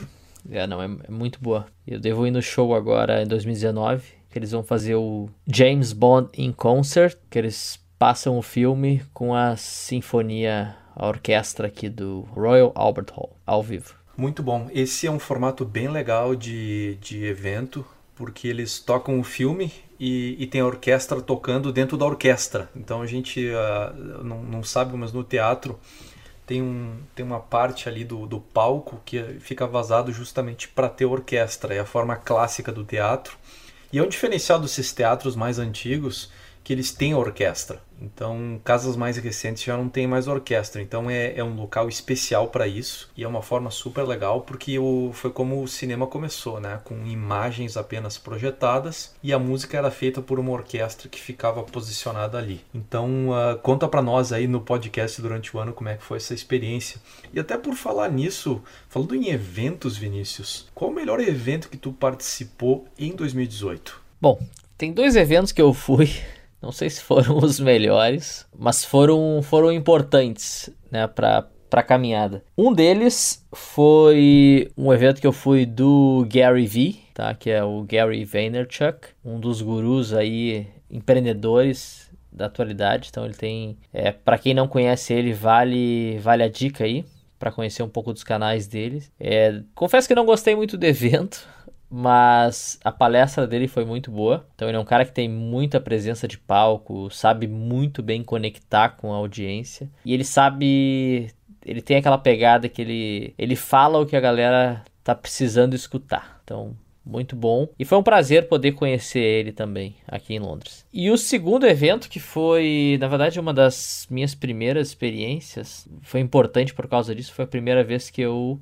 É, não, é, é muito boa. Eu devo ir no show agora em 2019 que eles vão fazer o James Bond in Concert, que eles passam o filme com a sinfonia, a orquestra aqui do Royal Albert Hall, ao vivo. Muito bom. Esse é um formato bem legal de, de evento, porque eles tocam o filme e, e tem a orquestra tocando dentro da orquestra. Então a gente uh, não, não sabe, mas no teatro tem, um, tem uma parte ali do, do palco que fica vazado justamente para ter orquestra. É a forma clássica do teatro. E é um diferencial desses teatros mais antigos que eles têm orquestra. Então, casas mais recentes já não tem mais orquestra. Então, é, é um local especial para isso e é uma forma super legal porque o, foi como o cinema começou, né? Com imagens apenas projetadas e a música era feita por uma orquestra que ficava posicionada ali. Então, uh, conta para nós aí no podcast durante o ano como é que foi essa experiência. E até por falar nisso, falando em eventos, Vinícius, qual o melhor evento que tu participou em 2018? Bom, tem dois eventos que eu fui não sei se foram os melhores, mas foram, foram importantes né, para a caminhada. Um deles foi um evento que eu fui do Gary Vee, tá? que é o Gary Vaynerchuk, um dos gurus aí empreendedores da atualidade. Então ele tem, é, para quem não conhece ele, vale vale a dica aí para conhecer um pouco dos canais dele. É, confesso que não gostei muito do evento, mas a palestra dele foi muito boa. Então ele é um cara que tem muita presença de palco, sabe muito bem conectar com a audiência e ele sabe, ele tem aquela pegada que ele ele fala o que a galera tá precisando escutar. Então muito bom. E foi um prazer poder conhecer ele também aqui em Londres. E o segundo evento, que foi, na verdade, uma das minhas primeiras experiências, foi importante por causa disso. Foi a primeira vez que eu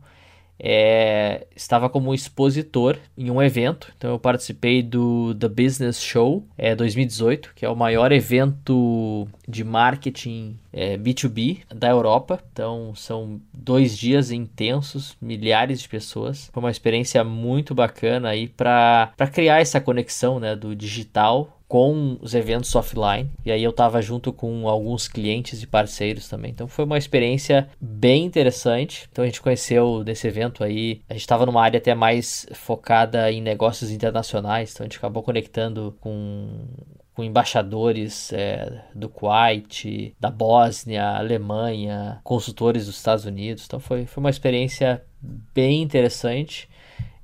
é, estava como expositor em um evento. Então eu participei do The Business Show é, 2018, que é o maior evento de marketing é, B2B da Europa. Então são dois dias intensos, milhares de pessoas. Foi uma experiência muito bacana aí para criar essa conexão né, do digital com os eventos offline. E aí eu estava junto com alguns clientes e parceiros também. Então foi uma experiência bem interessante. Então a gente conheceu nesse evento aí, a gente estava numa área até mais focada em negócios internacionais. Então a gente acabou conectando com com embaixadores é, do Kuwait, da Bósnia, Alemanha, consultores dos Estados Unidos. Então foi, foi uma experiência bem interessante.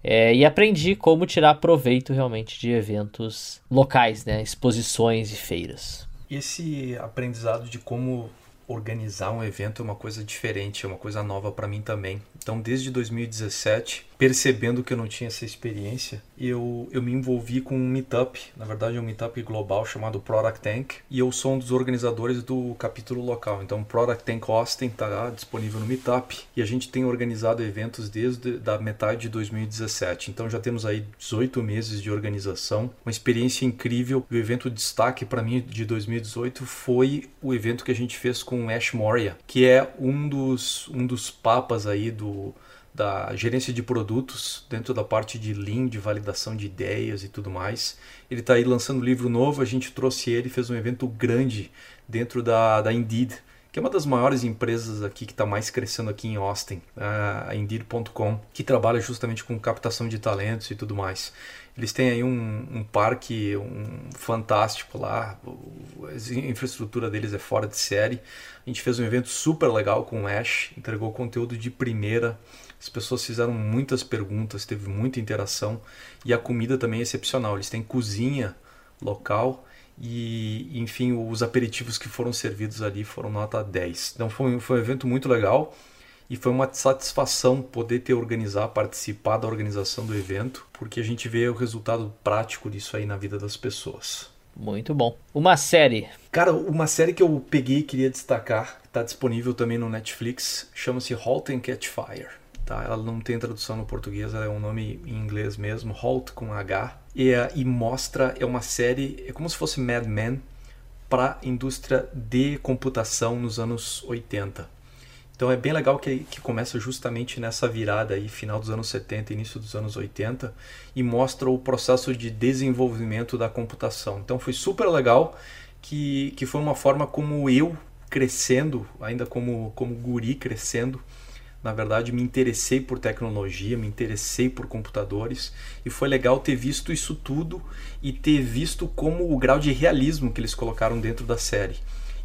É, e aprendi como tirar proveito realmente de eventos locais, né? exposições e feiras. Esse aprendizado de como organizar um evento é uma coisa diferente, é uma coisa nova para mim também. Então, desde 2017, percebendo que eu não tinha essa experiência, eu, eu me envolvi com um meetup, na verdade é um meetup global chamado Product Tank, e eu sou um dos organizadores do capítulo local. Então, Product Tank Austin está disponível no meetup e a gente tem organizado eventos desde da metade de 2017. Então, já temos aí 18 meses de organização, uma experiência incrível. O evento destaque para mim de 2018 foi o evento que a gente fez com Ash Moria, que é um dos, um dos papas aí do da gerência de produtos dentro da parte de Lean, de validação de ideias e tudo mais. Ele está aí lançando um livro novo, a gente trouxe ele, fez um evento grande dentro da, da Indeed, que é uma das maiores empresas aqui que está mais crescendo aqui em Austin, a Indeed.com, que trabalha justamente com captação de talentos e tudo mais. Eles têm aí um, um parque um fantástico lá, a infraestrutura deles é fora de série. A gente fez um evento super legal com o Ash, entregou conteúdo de primeira, as pessoas fizeram muitas perguntas, teve muita interação e a comida também é excepcional. Eles têm cozinha local e, enfim, os aperitivos que foram servidos ali foram nota 10. Então foi, foi um evento muito legal e foi uma satisfação poder ter organizado, participar da organização do evento, porque a gente vê o resultado prático disso aí na vida das pessoas. Muito bom. Uma série. Cara, uma série que eu peguei e queria destacar, está disponível também no Netflix, chama-se Halt and Catch Fire. Tá? Ela não tem tradução no português, ela é um nome em inglês mesmo, Halt com H. E, é, e mostra, é uma série, é como se fosse Mad Men para a indústria de computação nos anos 80. Então é bem legal que, que começa justamente nessa virada aí, final dos anos 70, início dos anos 80, e mostra o processo de desenvolvimento da computação. Então foi super legal que, que foi uma forma como eu crescendo, ainda como, como guri crescendo, na verdade, me interessei por tecnologia, me interessei por computadores e foi legal ter visto isso tudo e ter visto como o grau de realismo que eles colocaram dentro da série.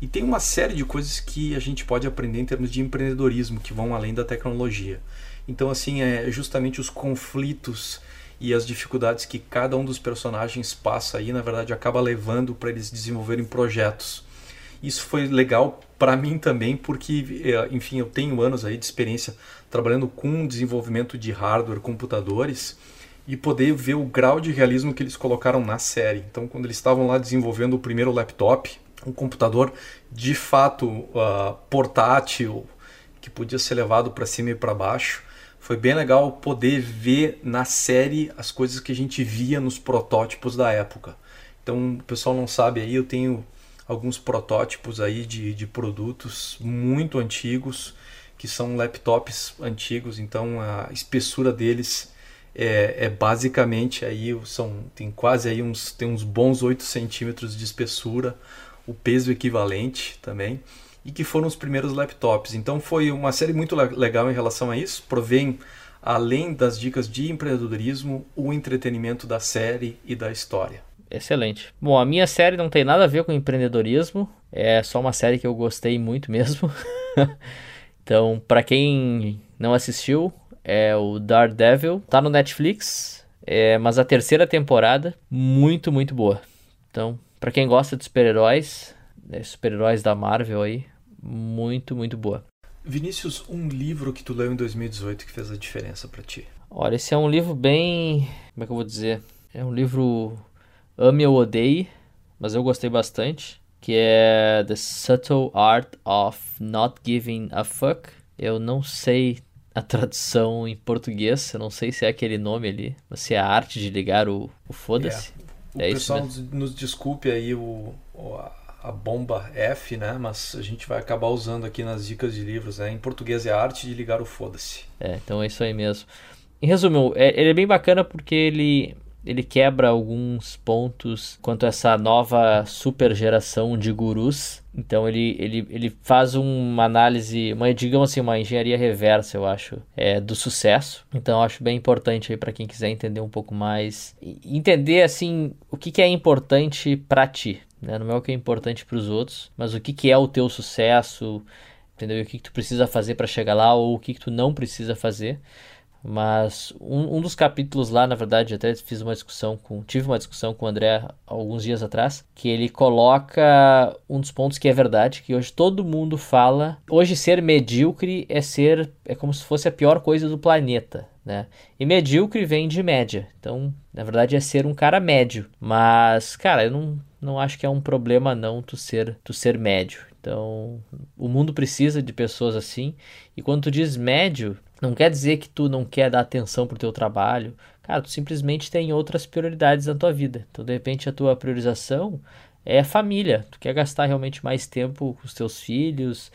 E tem uma série de coisas que a gente pode aprender em termos de empreendedorismo que vão além da tecnologia. Então, assim, é justamente os conflitos e as dificuldades que cada um dos personagens passa aí, na verdade, acaba levando para eles desenvolverem projetos. Isso foi legal para mim também, porque, é, enfim, eu tenho anos aí de experiência trabalhando com desenvolvimento de hardware, computadores, e poder ver o grau de realismo que eles colocaram na série. Então, quando eles estavam lá desenvolvendo o primeiro laptop, um computador de fato uh, portátil, que podia ser levado para cima e para baixo, foi bem legal poder ver na série as coisas que a gente via nos protótipos da época. Então, o pessoal não sabe aí, eu tenho alguns protótipos aí de, de produtos muito antigos, que são laptops antigos, então a espessura deles é, é, basicamente aí são tem quase aí uns tem uns bons 8 centímetros de espessura o peso equivalente também e que foram os primeiros laptops. Então foi uma série muito legal em relação a isso provém além das dicas de empreendedorismo o entretenimento da série e da história excelente bom a minha série não tem nada a ver com empreendedorismo é só uma série que eu gostei muito mesmo então para quem não assistiu é o Daredevil. Tá no Netflix, é, mas a terceira temporada, muito, muito boa. Então, para quem gosta de super-heróis, né, super-heróis da Marvel aí, muito, muito boa. Vinícius, um livro que tu leu em 2018 que fez a diferença para ti? Olha, esse é um livro bem. Como é que eu vou dizer? É um livro ame ou odeie, mas eu gostei bastante. Que é The Subtle Art of Not Giving a Fuck. Eu não sei a tradução em português, eu não sei se é aquele nome ali, mas se é a arte de ligar o, o foda-se. É. O é pessoal nos desculpe aí o, a bomba F, né? Mas a gente vai acabar usando aqui nas dicas de livros, né? Em português é a arte de ligar o foda-se. É, então é isso aí mesmo. Em resumo, é, ele é bem bacana porque ele ele quebra alguns pontos quanto a essa nova super geração de gurus. Então ele, ele, ele faz uma análise, uma, digamos assim, uma engenharia reversa, eu acho, é, do sucesso. Então eu acho bem importante aí para quem quiser entender um pouco mais, entender assim o que, que é importante para ti, né? Não é o que é importante para os outros, mas o que, que é o teu sucesso, entendeu? E o que, que tu precisa fazer para chegar lá ou o que, que tu não precisa fazer. Mas um, um dos capítulos lá, na verdade, até fiz uma discussão com. Tive uma discussão com o André alguns dias atrás, que ele coloca um dos pontos que é verdade, que hoje todo mundo fala. Hoje ser medíocre é ser. é como se fosse a pior coisa do planeta. Né? E medíocre vem de média. Então, na verdade, é ser um cara médio. Mas, cara, eu não, não acho que é um problema não tu ser, tu ser médio. Então, o mundo precisa de pessoas assim. E quando tu diz médio, não quer dizer que tu não quer dar atenção pro teu trabalho. Cara, tu simplesmente tem outras prioridades na tua vida. Então, de repente, a tua priorização é família. Tu quer gastar realmente mais tempo com os teus filhos,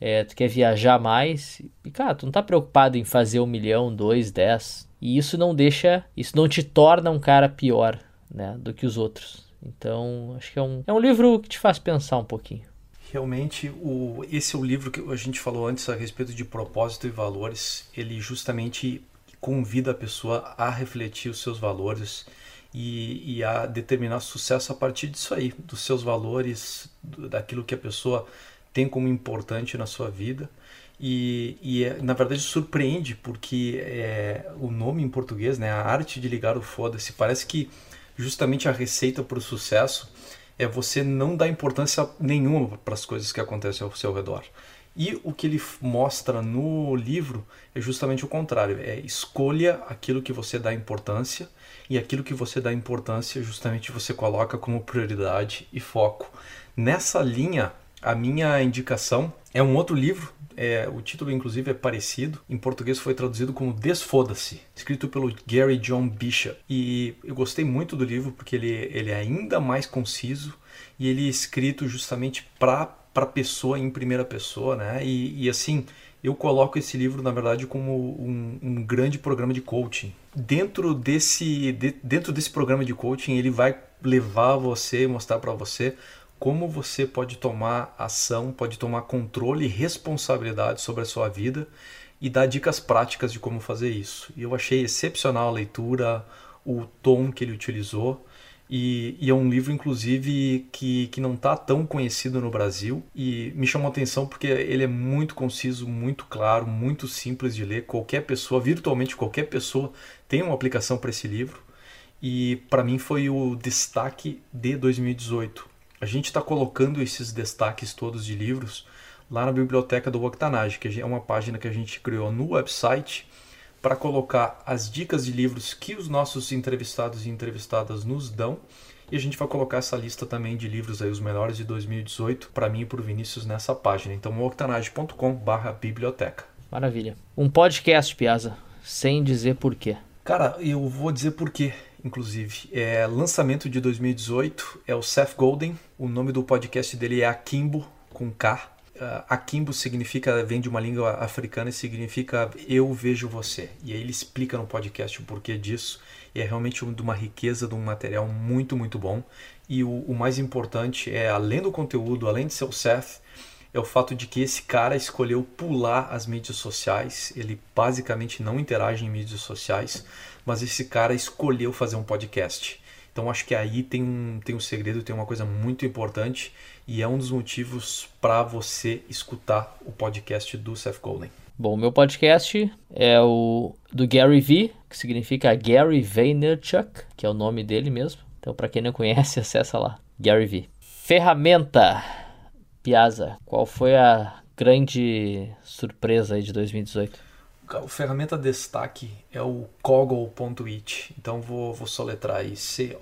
é, tu quer viajar mais. E, cara, tu não tá preocupado em fazer um milhão, dois, dez. E isso não deixa, isso não te torna um cara pior, né, do que os outros. Então, acho que é um, é um livro que te faz pensar um pouquinho. Realmente, o, esse é o livro que a gente falou antes a respeito de propósito e valores. Ele justamente convida a pessoa a refletir os seus valores e, e a determinar sucesso a partir disso aí, dos seus valores, daquilo que a pessoa tem como importante na sua vida. E, e é, na verdade surpreende porque é, o nome em português, né, a arte de ligar o foda-se, parece que justamente a receita para o sucesso é você não dar importância nenhuma para as coisas que acontecem ao seu redor. E o que ele mostra no livro é justamente o contrário: é escolha aquilo que você dá importância e aquilo que você dá importância justamente você coloca como prioridade e foco. Nessa linha, a minha indicação é um outro livro é, o título, inclusive, é parecido. Em português foi traduzido como Desfoda-se, escrito pelo Gary John Bishop. E eu gostei muito do livro porque ele, ele é ainda mais conciso e ele é escrito justamente para a pessoa em primeira pessoa, né? E, e, assim, eu coloco esse livro, na verdade, como um, um grande programa de coaching. Dentro desse, de, dentro desse programa de coaching, ele vai levar você, mostrar para você como você pode tomar ação, pode tomar controle e responsabilidade sobre a sua vida e dar dicas práticas de como fazer isso. E eu achei excepcional a leitura, o tom que ele utilizou. E, e, é um livro, inclusive, que, que não está tão conhecido no Brasil. E me chamou a atenção porque ele é muito conciso, muito claro, muito simples de ler. Qualquer pessoa, virtualmente qualquer pessoa, tem uma aplicação para esse livro. E para mim foi o destaque de 2018 A gente está colocando esses destaques todos de livros lá na biblioteca do Octanage, que é uma página que a gente criou no website para colocar as dicas de livros que os nossos entrevistados e entrevistadas nos dão. E a gente vai colocar essa lista também de livros aí, os melhores de 2018, para mim e para o Vinícius nessa página. Então, octanage.com/biblioteca. Maravilha. Um podcast, Piazza, sem dizer porquê. Cara, eu vou dizer porquê, inclusive. É lançamento de 2018, é o Seth Golden. O nome do podcast dele é Akimbo, com K. Uh, Akimbo significa, vem de uma língua africana e significa eu vejo você. E aí ele explica no podcast o porquê disso. E é realmente de uma riqueza, de um material muito, muito bom. E o, o mais importante é, além do conteúdo, além de ser o Seth, é o fato de que esse cara escolheu pular as mídias sociais. Ele basicamente não interage em mídias sociais, mas esse cara escolheu fazer um podcast. Então acho que aí tem um, tem um segredo, tem uma coisa muito importante e é um dos motivos para você escutar o podcast do Seth Golden. Bom, meu podcast é o do Gary V, que significa Gary Vaynerchuk, que é o nome dele mesmo. Então, para quem não conhece, acessa lá, Gary V. Ferramenta Piazza, qual foi a grande surpresa aí de 2018? A ferramenta destaque é o Coggle.it. Então vou, vou soletrar aí C-O-G-G-L-E.it.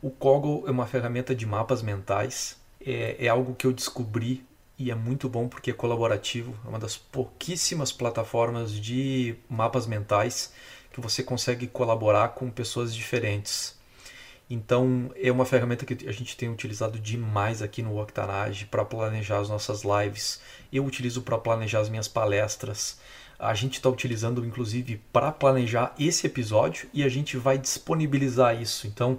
O Coggle é uma ferramenta de mapas mentais. É, é algo que eu descobri e é muito bom porque é colaborativo. É uma das pouquíssimas plataformas de mapas mentais que você consegue colaborar com pessoas diferentes. Então, é uma ferramenta que a gente tem utilizado demais aqui no Octanage para planejar as nossas lives. Eu utilizo para planejar as minhas palestras. A gente está utilizando, inclusive, para planejar esse episódio e a gente vai disponibilizar isso. Então,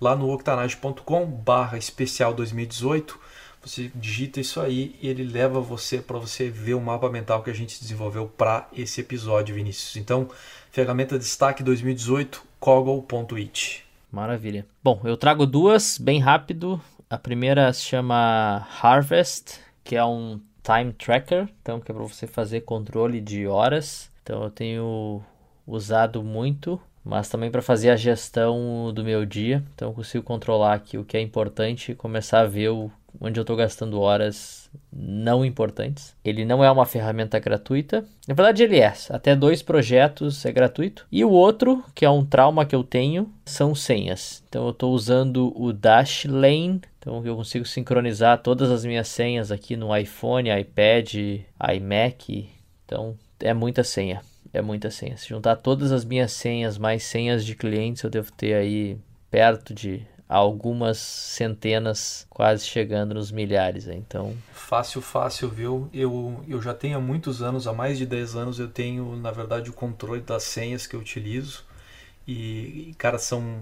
lá no octanage.com barra especial 2018, você digita isso aí e ele leva você para você ver o mapa mental que a gente desenvolveu para esse episódio, Vinícius. Então, ferramenta destaque 2018, coggle.it. Maravilha. Bom, eu trago duas bem rápido. A primeira se chama Harvest, que é um time tracker, então que é para você fazer controle de horas. Então eu tenho usado muito, mas também para fazer a gestão do meu dia. Então eu consigo controlar aqui o que é importante e começar a ver o onde eu estou gastando horas não importantes. Ele não é uma ferramenta gratuita. Na verdade, ele é. Até dois projetos é gratuito. E o outro, que é um trauma que eu tenho, são senhas. Então, eu estou usando o Dashlane. Então, eu consigo sincronizar todas as minhas senhas aqui no iPhone, iPad, iMac. Então, é muita senha. É muita senha. Se juntar todas as minhas senhas mais senhas de clientes, eu devo ter aí perto de algumas centenas, quase chegando nos milhares. Então, fácil, fácil, viu? Eu, eu já tenho há muitos anos, há mais de 10 anos, eu tenho, na verdade, o controle das senhas que eu utilizo. E, e cara, são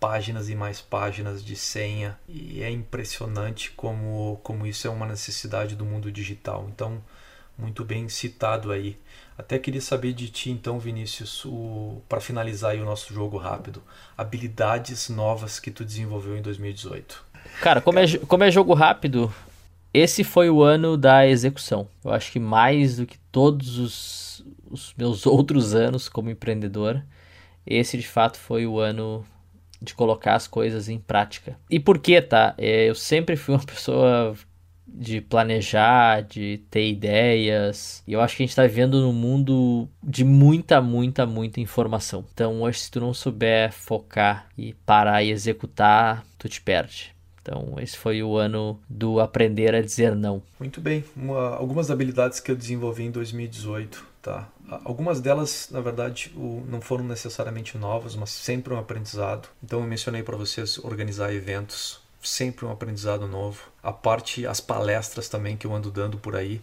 páginas e mais páginas de senha e é impressionante como, como isso é uma necessidade do mundo digital. Então, muito bem citado aí. Até queria saber de ti então, Vinícius, para finalizar o nosso jogo rápido, habilidades novas que tu desenvolveu em 2018. Cara, como, É, como é jogo rápido, esse foi o ano da execução. Eu acho que mais do que todos os, os meus outros anos como empreendedor, esse de fato foi o ano de colocar as coisas em prática. E por que, tá? É, eu sempre fui uma pessoa de planejar, de ter ideias. E eu acho que a gente está vivendo num mundo de muita, muita, muita informação. Então, hoje, se tu não souber focar e parar e executar, tu te perde. Então, esse foi o ano do aprender a dizer não. Muito bem. Uma, algumas habilidades que eu desenvolvi em 2018, tá? Algumas delas, na verdade, não foram necessariamente novas, mas sempre um aprendizado. Então, eu mencionei para vocês organizar eventos, sempre um aprendizado novo. A parte, as palestras também que eu ando dando por aí.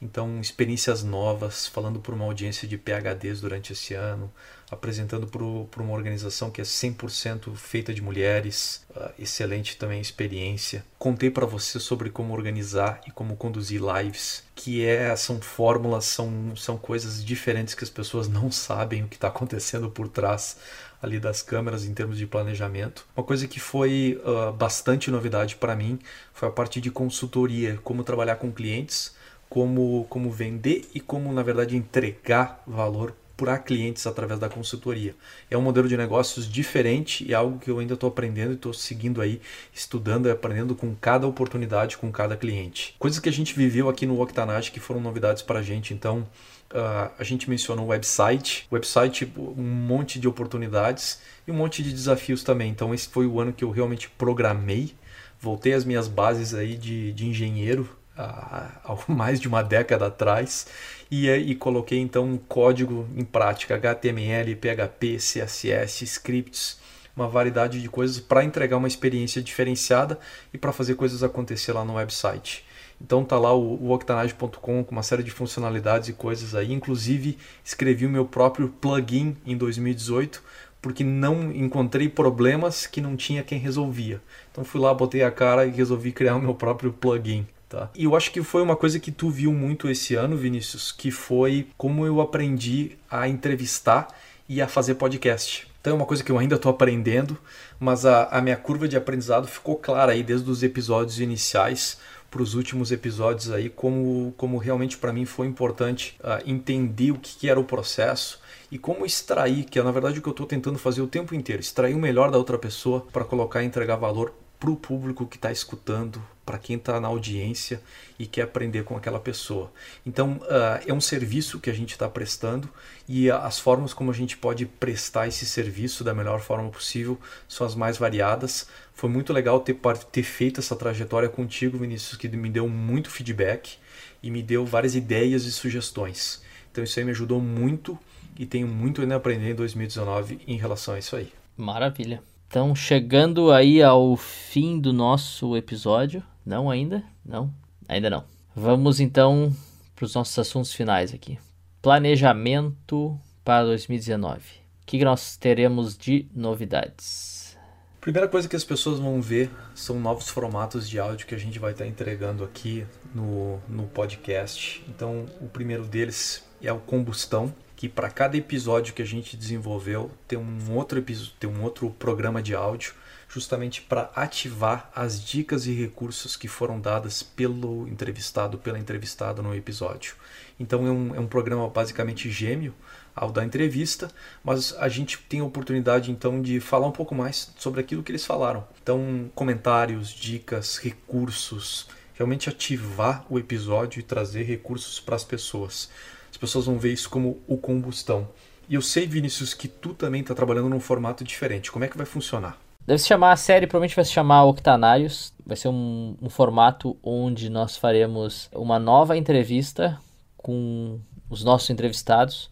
Então, experiências novas, falando para uma audiência de PHDs durante esse ano, apresentando para uma organização que é 100% feita de mulheres, uh, excelente também experiência. Contei para você sobre como organizar e como conduzir lives, que é, são fórmulas, são, são coisas diferentes que as pessoas não sabem o que está acontecendo por trás ali das câmeras em termos de planejamento. Uma coisa que foi uh, bastante novidade para mim foi a parte de consultoria, como trabalhar com clientes, como, como vender e como, na verdade, entregar valor para clientes através da consultoria. É um modelo de negócios diferente e é algo que eu ainda estou aprendendo e estou seguindo aí, estudando e aprendendo com cada oportunidade, com cada cliente. Coisas que a gente viveu aqui no Octanage que foram novidades para a gente, então Uh, a gente mencionou o website, website um monte de oportunidades e um monte de desafios também. Então esse foi o ano que eu realmente programei, voltei às minhas bases aí de, de engenheiro há, há mais de uma década atrás. E, e coloquei então um código em prática, HTML, PHP, CSS, scripts, uma variedade de coisas para entregar uma experiência diferenciada e para fazer coisas acontecer lá no website. Então tá lá o, o octanage.com com uma série de funcionalidades e coisas aí. Inclusive escrevi o meu próprio plugin em 2018 porque não encontrei problemas que não tinha quem resolvia. Então fui lá, botei a cara e resolvi criar o meu próprio plugin. Tá? E eu acho que foi uma coisa que tu viu muito esse ano, Vinícius, que foi como eu aprendi a entrevistar e a fazer podcast. Então é uma coisa que eu ainda estou aprendendo, mas a, a minha curva de aprendizado ficou clara aí desde os episódios iniciais para os últimos episódios aí, como, como realmente para mim foi importante uh, entender o que, que, era o processo e como extrair, que é na verdade o que eu estou tentando fazer o tempo inteiro, extrair o melhor da outra pessoa para colocar e entregar valor para o público que está escutando, para quem está na audiência e quer aprender com aquela pessoa. Então, uh, é um serviço que a gente está prestando e as formas como a gente pode prestar esse serviço da melhor forma possível são as mais variadas. Foi muito legal ter, ter feito essa trajetória contigo, Vinícius, que me deu muito feedback e me deu várias ideias e sugestões. Então, isso aí me ajudou muito e tenho muito ainda a aprender em 2019 em relação a isso aí. Maravilha. Então, chegando aí ao fim do nosso episódio. Não ainda? Não? Ainda não. Vamos então para os nossos assuntos finais aqui. Planejamento para 2019. O que nós teremos de novidades? Primeira coisa que as pessoas vão ver são novos formatos de áudio que a gente vai estar entregando aqui no, no podcast. Então, o primeiro deles é o combustão, que para cada episódio que a gente desenvolveu tem um outro tem um outro programa de áudio justamente para ativar as dicas e recursos que foram dadas pelo entrevistado, pela entrevistada no episódio. Então é um, é um programa basicamente gêmeo ao da entrevista, mas a gente tem a oportunidade então de falar um pouco mais sobre aquilo que eles falaram. Então, comentários, dicas, recursos, realmente ativar o episódio e trazer recursos para as pessoas. As pessoas vão ver isso como o combustão. E eu sei, Vinícius, que tu também está trabalhando num formato diferente. Como é que vai funcionar? Deve se chamar a série, provavelmente vai se chamar Octanários. Vai ser um, um formato onde nós faremos uma nova entrevista com os nossos entrevistados,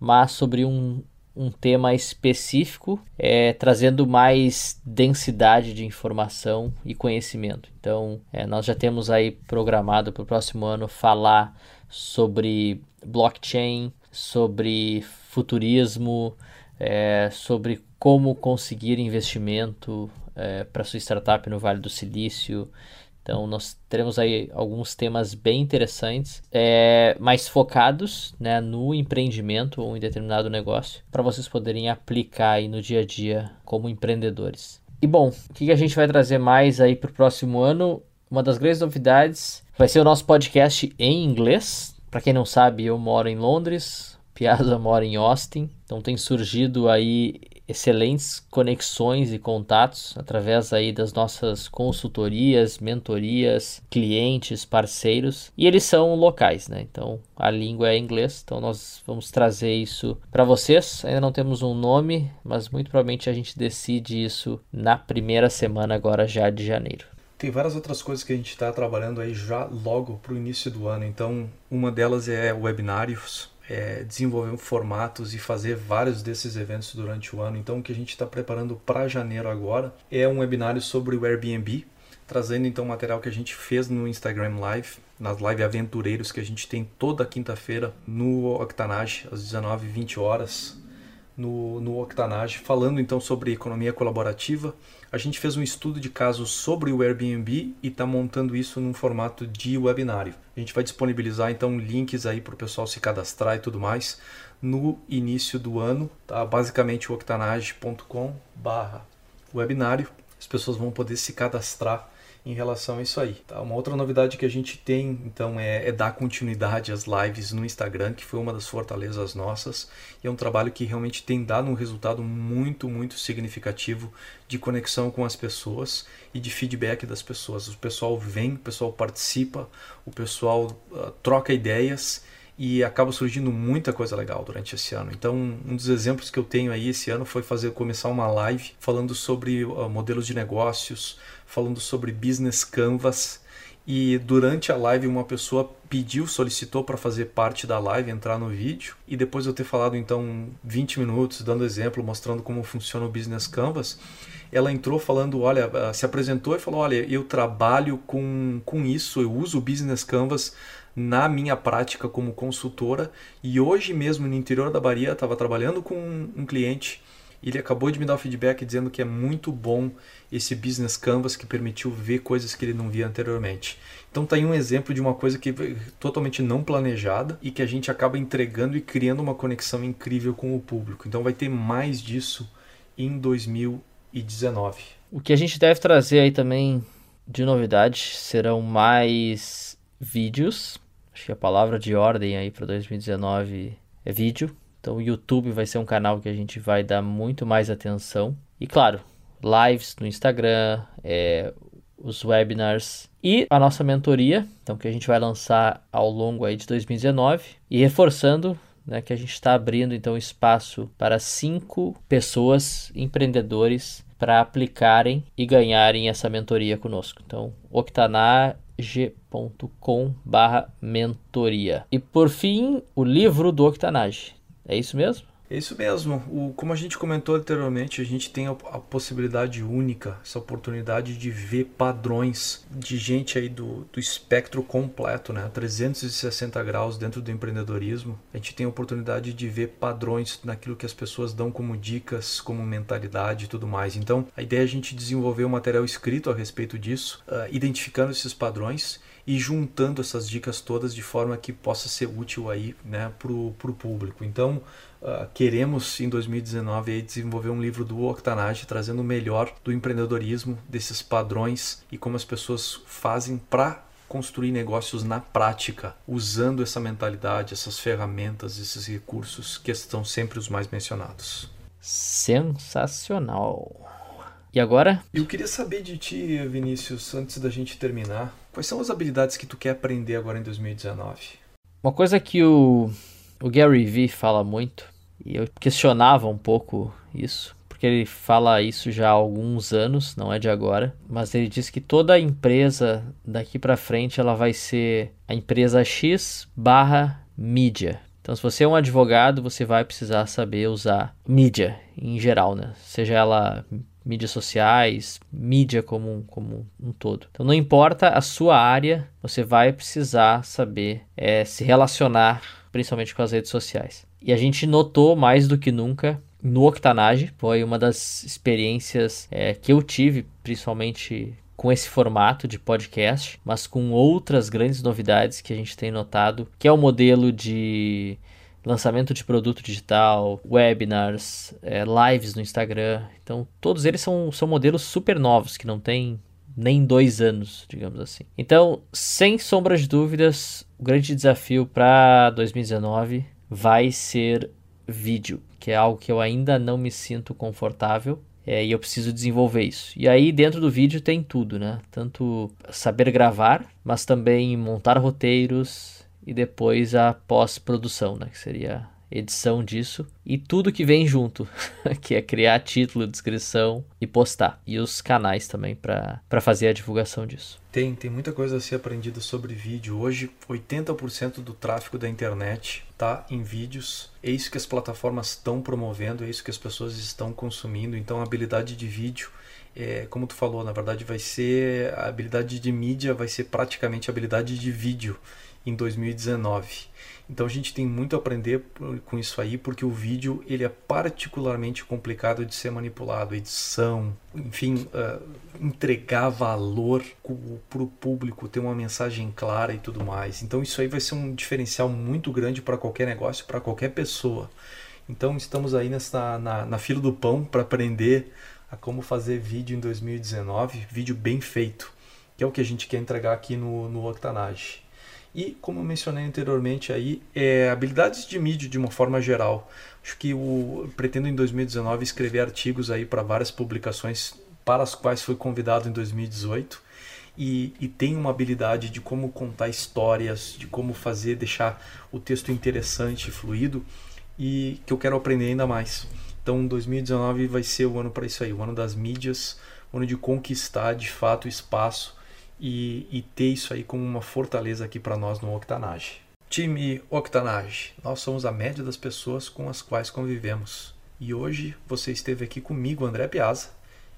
mas sobre um, um tema específico, é, trazendo mais densidade de informação e conhecimento. Então, é, nós já temos aí programado para o próximo ano falar sobre blockchain, sobre futurismo, é, sobre como conseguir investimento é, para sua startup no Vale do Silício. Então, nós teremos aí alguns temas bem interessantes, é, mais focados né, no empreendimento ou em determinado negócio, para vocês poderem aplicar aí no dia a dia como empreendedores. E bom, o que a gente vai trazer mais aí para o próximo ano? Uma das grandes novidades vai ser o nosso podcast em inglês. Para quem não sabe, eu moro em Londres, Piazza mora em Austin, então tem surgido aí excelentes conexões e contatos através aí das nossas consultorias, mentorias, clientes, parceiros e eles são locais, né? Então a língua é inglês, então nós vamos trazer isso para vocês. Ainda não temos um nome, mas muito provavelmente a gente decide isso na primeira semana agora já de janeiro. Tem várias outras coisas que a gente está trabalhando aí já logo para o início do ano. Então, uma delas é webinários é, desenvolver formatos e fazer vários desses eventos durante o ano. Então, o que a gente está preparando para janeiro agora é um webinário sobre o Airbnb, trazendo então material que a gente fez no Instagram Live, nas live aventureiros que a gente tem toda quinta-feira no Octanage, às 19h20 horas, no, no Octanage, falando então sobre economia colaborativa. A gente fez um estudo de casos sobre o Airbnb e está montando isso num formato de webinário. A gente vai disponibilizar então links aí para o pessoal se cadastrar e tudo mais no início do ano, tá? basicamente o octanage.com barra webinário. As pessoas vão poder se cadastrar em relação a isso aí. Tá? Uma outra novidade que a gente tem, então, é, é, dar continuidade às lives no Instagram, que foi uma das fortalezas nossas, e é um trabalho que realmente tem dado um resultado muito, muito significativo de conexão com as pessoas e de feedback das pessoas. O pessoal vem, o pessoal participa, o pessoal uh, troca ideias e acaba surgindo muita coisa legal durante esse ano. Então, um dos exemplos que eu tenho aí esse ano foi fazer começar uma live falando sobre uh, modelos de negócios, falando sobre business canvas. E durante a live uma pessoa pediu, solicitou para fazer parte da live, entrar no vídeo. E depois eu ter falado então 20 minutos, dando exemplo, mostrando como funciona o Business Canvas, ela entrou falando, olha, se apresentou e falou, olha, eu trabalho com, com isso, eu uso o Business Canvas na minha prática como consultora e hoje mesmo no interior da Bahia estava trabalhando com um cliente ele acabou de me dar o feedback dizendo que é muito bom esse business canvas que permitiu ver coisas que ele não via anteriormente. Então tá aí um exemplo de uma coisa que totalmente não planejada e que a gente acaba entregando e criando uma conexão incrível com o público. Então vai ter mais disso em 2019. O que a gente deve trazer aí também de novidade serão mais vídeos Acho que a palavra de ordem aí para 2019 é vídeo. Então o YouTube vai ser um canal que a gente vai dar muito mais atenção. E claro, lives no Instagram, é, os webinars e a nossa mentoria, então que a gente vai lançar ao longo aí de 2019 e reforçando né, que a gente está abrindo então espaço para cinco pessoas empreendedores para aplicarem e ganharem essa mentoria conosco. Então, Octanar g.com barra mentoria. E por fim, o livro do Octanage. É isso mesmo? É isso mesmo. O, como a gente comentou anteriormente, a gente tem a, a, possibilidade única, essa oportunidade de ver padrões de gente aí do, do espectro completo, né? 360 graus dentro do empreendedorismo. A gente tem a oportunidade de ver padrões naquilo que as pessoas dão como dicas, como mentalidade e tudo mais. Então, a ideia é a gente desenvolver um material escrito a respeito disso, uh, identificando esses padrões e juntando essas dicas todas de forma que possa ser útil aí né, para o público. Então, uh, queremos em 2019 aí, desenvolver um livro do Octanage trazendo o melhor do empreendedorismo, desses padrões e como as pessoas fazem para construir negócios na prática, usando essa mentalidade, essas ferramentas, esses recursos que estão sempre os mais mencionados. Sensacional! E agora? Eu queria saber de ti, Vinícius, antes da gente terminar, quais são as habilidades que tu quer aprender agora em 2019? Uma coisa que o, o Gary Vee fala muito, e eu questionava um pouco isso, porque ele fala isso já há alguns anos, não é de agora, mas ele diz que toda empresa daqui para frente ela vai ser a empresa X barra mídia. Então, se você é um advogado, você vai precisar saber usar mídia em geral, né? Seja ela mídias sociais, mídia como um, como um todo. Então, não importa a sua área, você vai precisar saber é, se relacionar, principalmente com as redes sociais. E a gente notou mais do que nunca no Octanage, foi uma das experiências é, que eu tive, principalmente com esse formato de podcast, mas com outras grandes novidades que a gente tem notado, que é o modelo de lançamento de produto digital, webinars, é, lives no Instagram. Então, todos eles são, são modelos super novos que não tem nem dois anos, digamos assim. Então, sem sombra de dúvidas, o grande desafio para 2019 vai ser vídeo, que é algo que eu ainda não me sinto confortável. É, e eu preciso desenvolver isso. E aí, dentro do vídeo, tem tudo, né? Tanto saber gravar, mas também montar roteiros, e depois a pós-produção, né, que seria edição disso e tudo que vem junto, que é criar título, descrição e postar. E os canais também para fazer a divulgação disso. Tem, tem muita coisa a ser aprendida sobre vídeo. Hoje, 80% do tráfego da internet está em vídeos. É isso que as plataformas estão promovendo, é isso que as pessoas estão consumindo. Então, a habilidade de vídeo é, como tu falou, na verdade vai ser a habilidade de mídia, vai ser praticamente a habilidade de vídeo em 2019. Então a gente tem muito a aprender com isso aí, porque o vídeo ele é particularmente complicado de ser manipulado, edição, enfim, uh, entregar valor para o público, ter uma mensagem clara e tudo mais. Então isso aí vai ser um diferencial muito grande para qualquer negócio, para qualquer pessoa. Então estamos aí nessa, na, na fila do pão para aprender a como fazer vídeo em 2019, vídeo bem feito. que é o que a gente quer entregar aqui no, no Octanage. E, como eu mencionei anteriormente aí, é, habilidades de mídia de uma forma geral. Acho que o, pretendo em 2019 escrever artigos aí para várias publicações para as quais fui convidado em 2018 e, e tem uma habilidade de como contar histórias, de como fazer, deixar o texto interessante, fluido e que eu quero aprender ainda mais. Então 2019 vai ser o ano para isso aí, o ano das mídias, o ano de conquistar de fato espaço e, e ter isso aí como uma fortaleza aqui para nós no Octanage. Time Octanage, nós somos a média das pessoas com as quais convivemos. E hoje você esteve aqui comigo, André Piazza,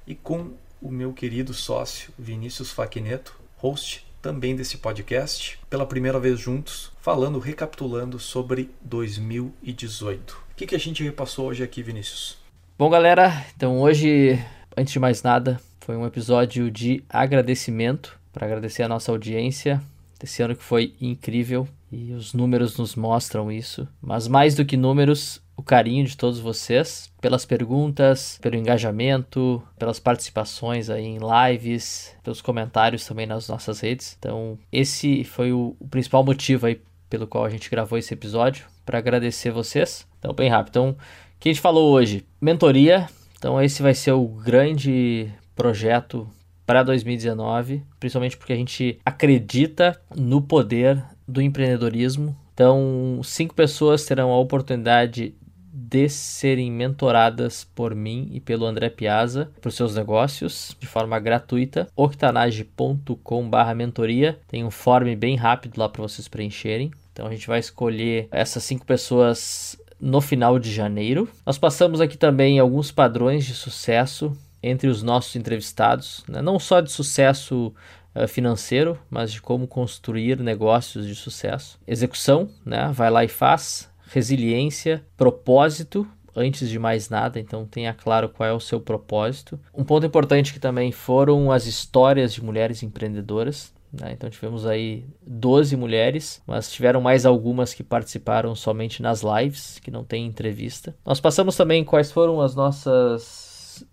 e com o meu querido sócio Vinícius Faquineto, host também desse podcast, pela primeira vez juntos, falando, recapitulando sobre 2018. O que, que a gente repassou hoje aqui, Vinícius? Bom, galera, então hoje, antes de mais nada, foi um episódio de agradecimento para agradecer a nossa audiência desse ano que foi incrível e os números nos mostram isso. Mas mais do que números, o carinho de todos vocês pelas perguntas, pelo engajamento, pelas participações aí em lives, pelos comentários também nas nossas redes. Então, esse foi o, o principal motivo aí pelo qual a gente gravou esse episódio, para agradecer vocês. Então, bem rápido. Então, o que a gente falou hoje? Mentoria. Então, esse vai ser o grande projeto para 2019, principalmente porque a gente acredita no poder do empreendedorismo. Então, cinco pessoas terão a oportunidade de serem mentoradas por mim e pelo André Piazza para os seus negócios de forma gratuita. octanage.com/mentoria tem um form bem rápido lá para vocês preencherem. Então a gente vai escolher essas cinco pessoas no final de janeiro. Nós passamos aqui também alguns padrões de sucesso entre os nossos entrevistados, né? não só de sucesso uh, financeiro, mas de como construir negócios de sucesso. Execução, né? vai lá e faz resiliência, propósito, antes de mais nada, então tenha claro qual é o seu propósito. Um ponto importante que também foram as histórias de mulheres empreendedoras. Né? Então tivemos aí 12 mulheres, mas tiveram mais algumas que participaram somente nas lives, que não tem entrevista. Nós passamos também quais foram as nossas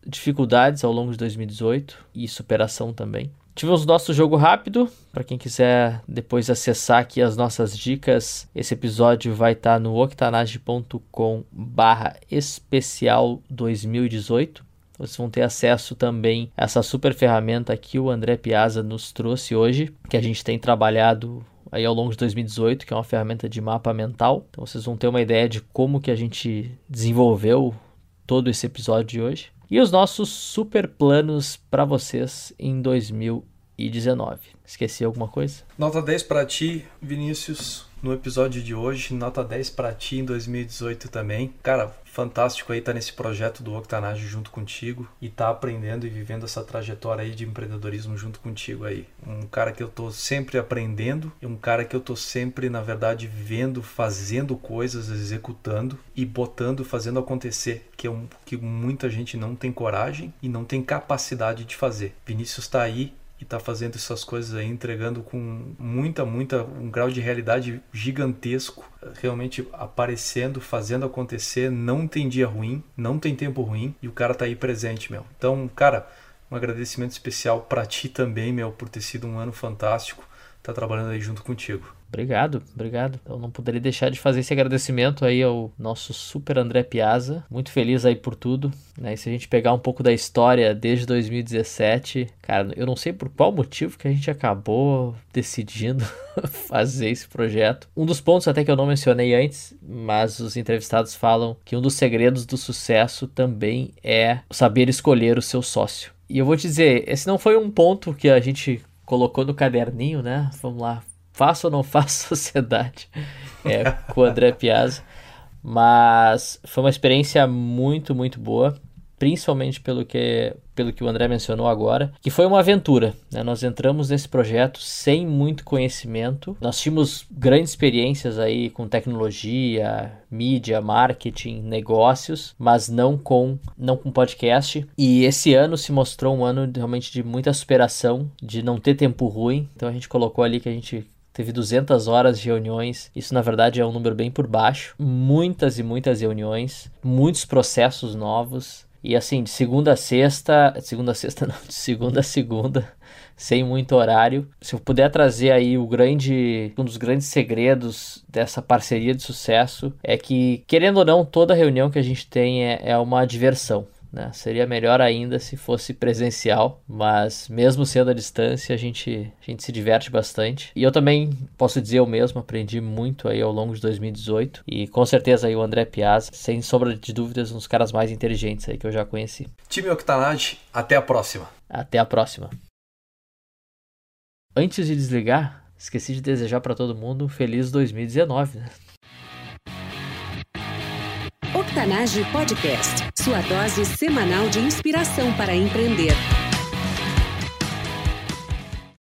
dificuldades ao longo de 2018 e superação também. Tivemos o nosso jogo rápido. Para quem quiser depois acessar aqui as nossas dicas, esse episódio vai estar tá no octanage.com/barra especial 2018. Vocês vão ter acesso também a essa super ferramenta que o André Piazza nos trouxe hoje, que a gente tem trabalhado aí ao longo de 2018, que é uma ferramenta de mapa mental. Então vocês vão ter uma ideia de como que a gente desenvolveu todo esse episódio de hoje e os nossos super planos para vocês em 2019. Esqueci alguma coisa? Nota 10 para ti, Vinícius, no episódio de hoje. Nota 10 para ti em 2018 também. Cara, fantástico aí estar tá nesse projeto do Octanage junto contigo e estar tá aprendendo e vivendo essa trajetória aí de empreendedorismo junto contigo aí. Um cara que eu tô sempre aprendendo e um cara que eu tô sempre, na verdade, vendo, fazendo coisas, executando e botando, fazendo acontecer, que é um que muita gente não tem coragem e não tem capacidade de fazer. Vinícius está aí e está fazendo essas coisas aí, entregando com muita, muita, um grau de realidade gigantesco, realmente aparecendo, fazendo acontecer, não tem dia ruim, não tem tempo ruim, e o cara tá aí presente, meu. Então, cara, um agradecimento especial para ti também, meu, por ter sido um ano fantástico, tá trabalhando aí junto contigo. Obrigado, obrigado. Eu não poderia deixar de fazer esse agradecimento aí ao nosso super André Piazza. Muito feliz aí por tudo. Né? E se a gente pegar um pouco da história desde 2017, cara, eu não sei por qual motivo que a gente acabou decidindo fazer esse projeto. Um dos pontos até que eu não mencionei antes, mas os entrevistados falam que um dos segredos do sucesso também é saber escolher o seu sócio. E eu vou te dizer, esse não foi um ponto que a gente colocou no caderninho, né? Vamos lá, faço ou não faço sociedade é, com o André Piazza. Mas foi uma experiência muito, muito boa principalmente pelo que, pelo que o André mencionou agora, que foi uma aventura. Né? Nós entramos nesse projeto sem muito conhecimento, nós tínhamos grandes experiências aí com tecnologia, mídia, marketing, negócios, mas não com, não com podcast. E esse ano se mostrou um ano realmente de muita superação, de não ter tempo ruim. Então a gente colocou ali que a gente teve 200 horas de reuniões. Isso, na verdade, é um número bem por baixo. Muitas e muitas reuniões, muitos processos novos. E assim, de segunda a sexta, de segunda a sexta não, de segunda a segunda, sem muito horário. Se eu puder trazer aí o grande, um dos grandes segredos dessa parceria de sucesso é que, querendo ou não, toda reunião que a gente tem é, é uma diversão. Né? Seria melhor ainda se fosse presencial, mas mesmo sendo à distância, a gente, a gente se diverte bastante. E eu também posso dizer eu mesmo, aprendi muito aí ao longo de 2018. E com certeza aí o André Piazza, sem sombra de dúvidas, um dos caras mais inteligentes aí que eu já conheci. Time Octanage, até a próxima. Até a próxima. Antes de desligar, esqueci de desejar para todo mundo um feliz 2019, né? Octanage Podcast, sua dose semanal de inspiração para empreender.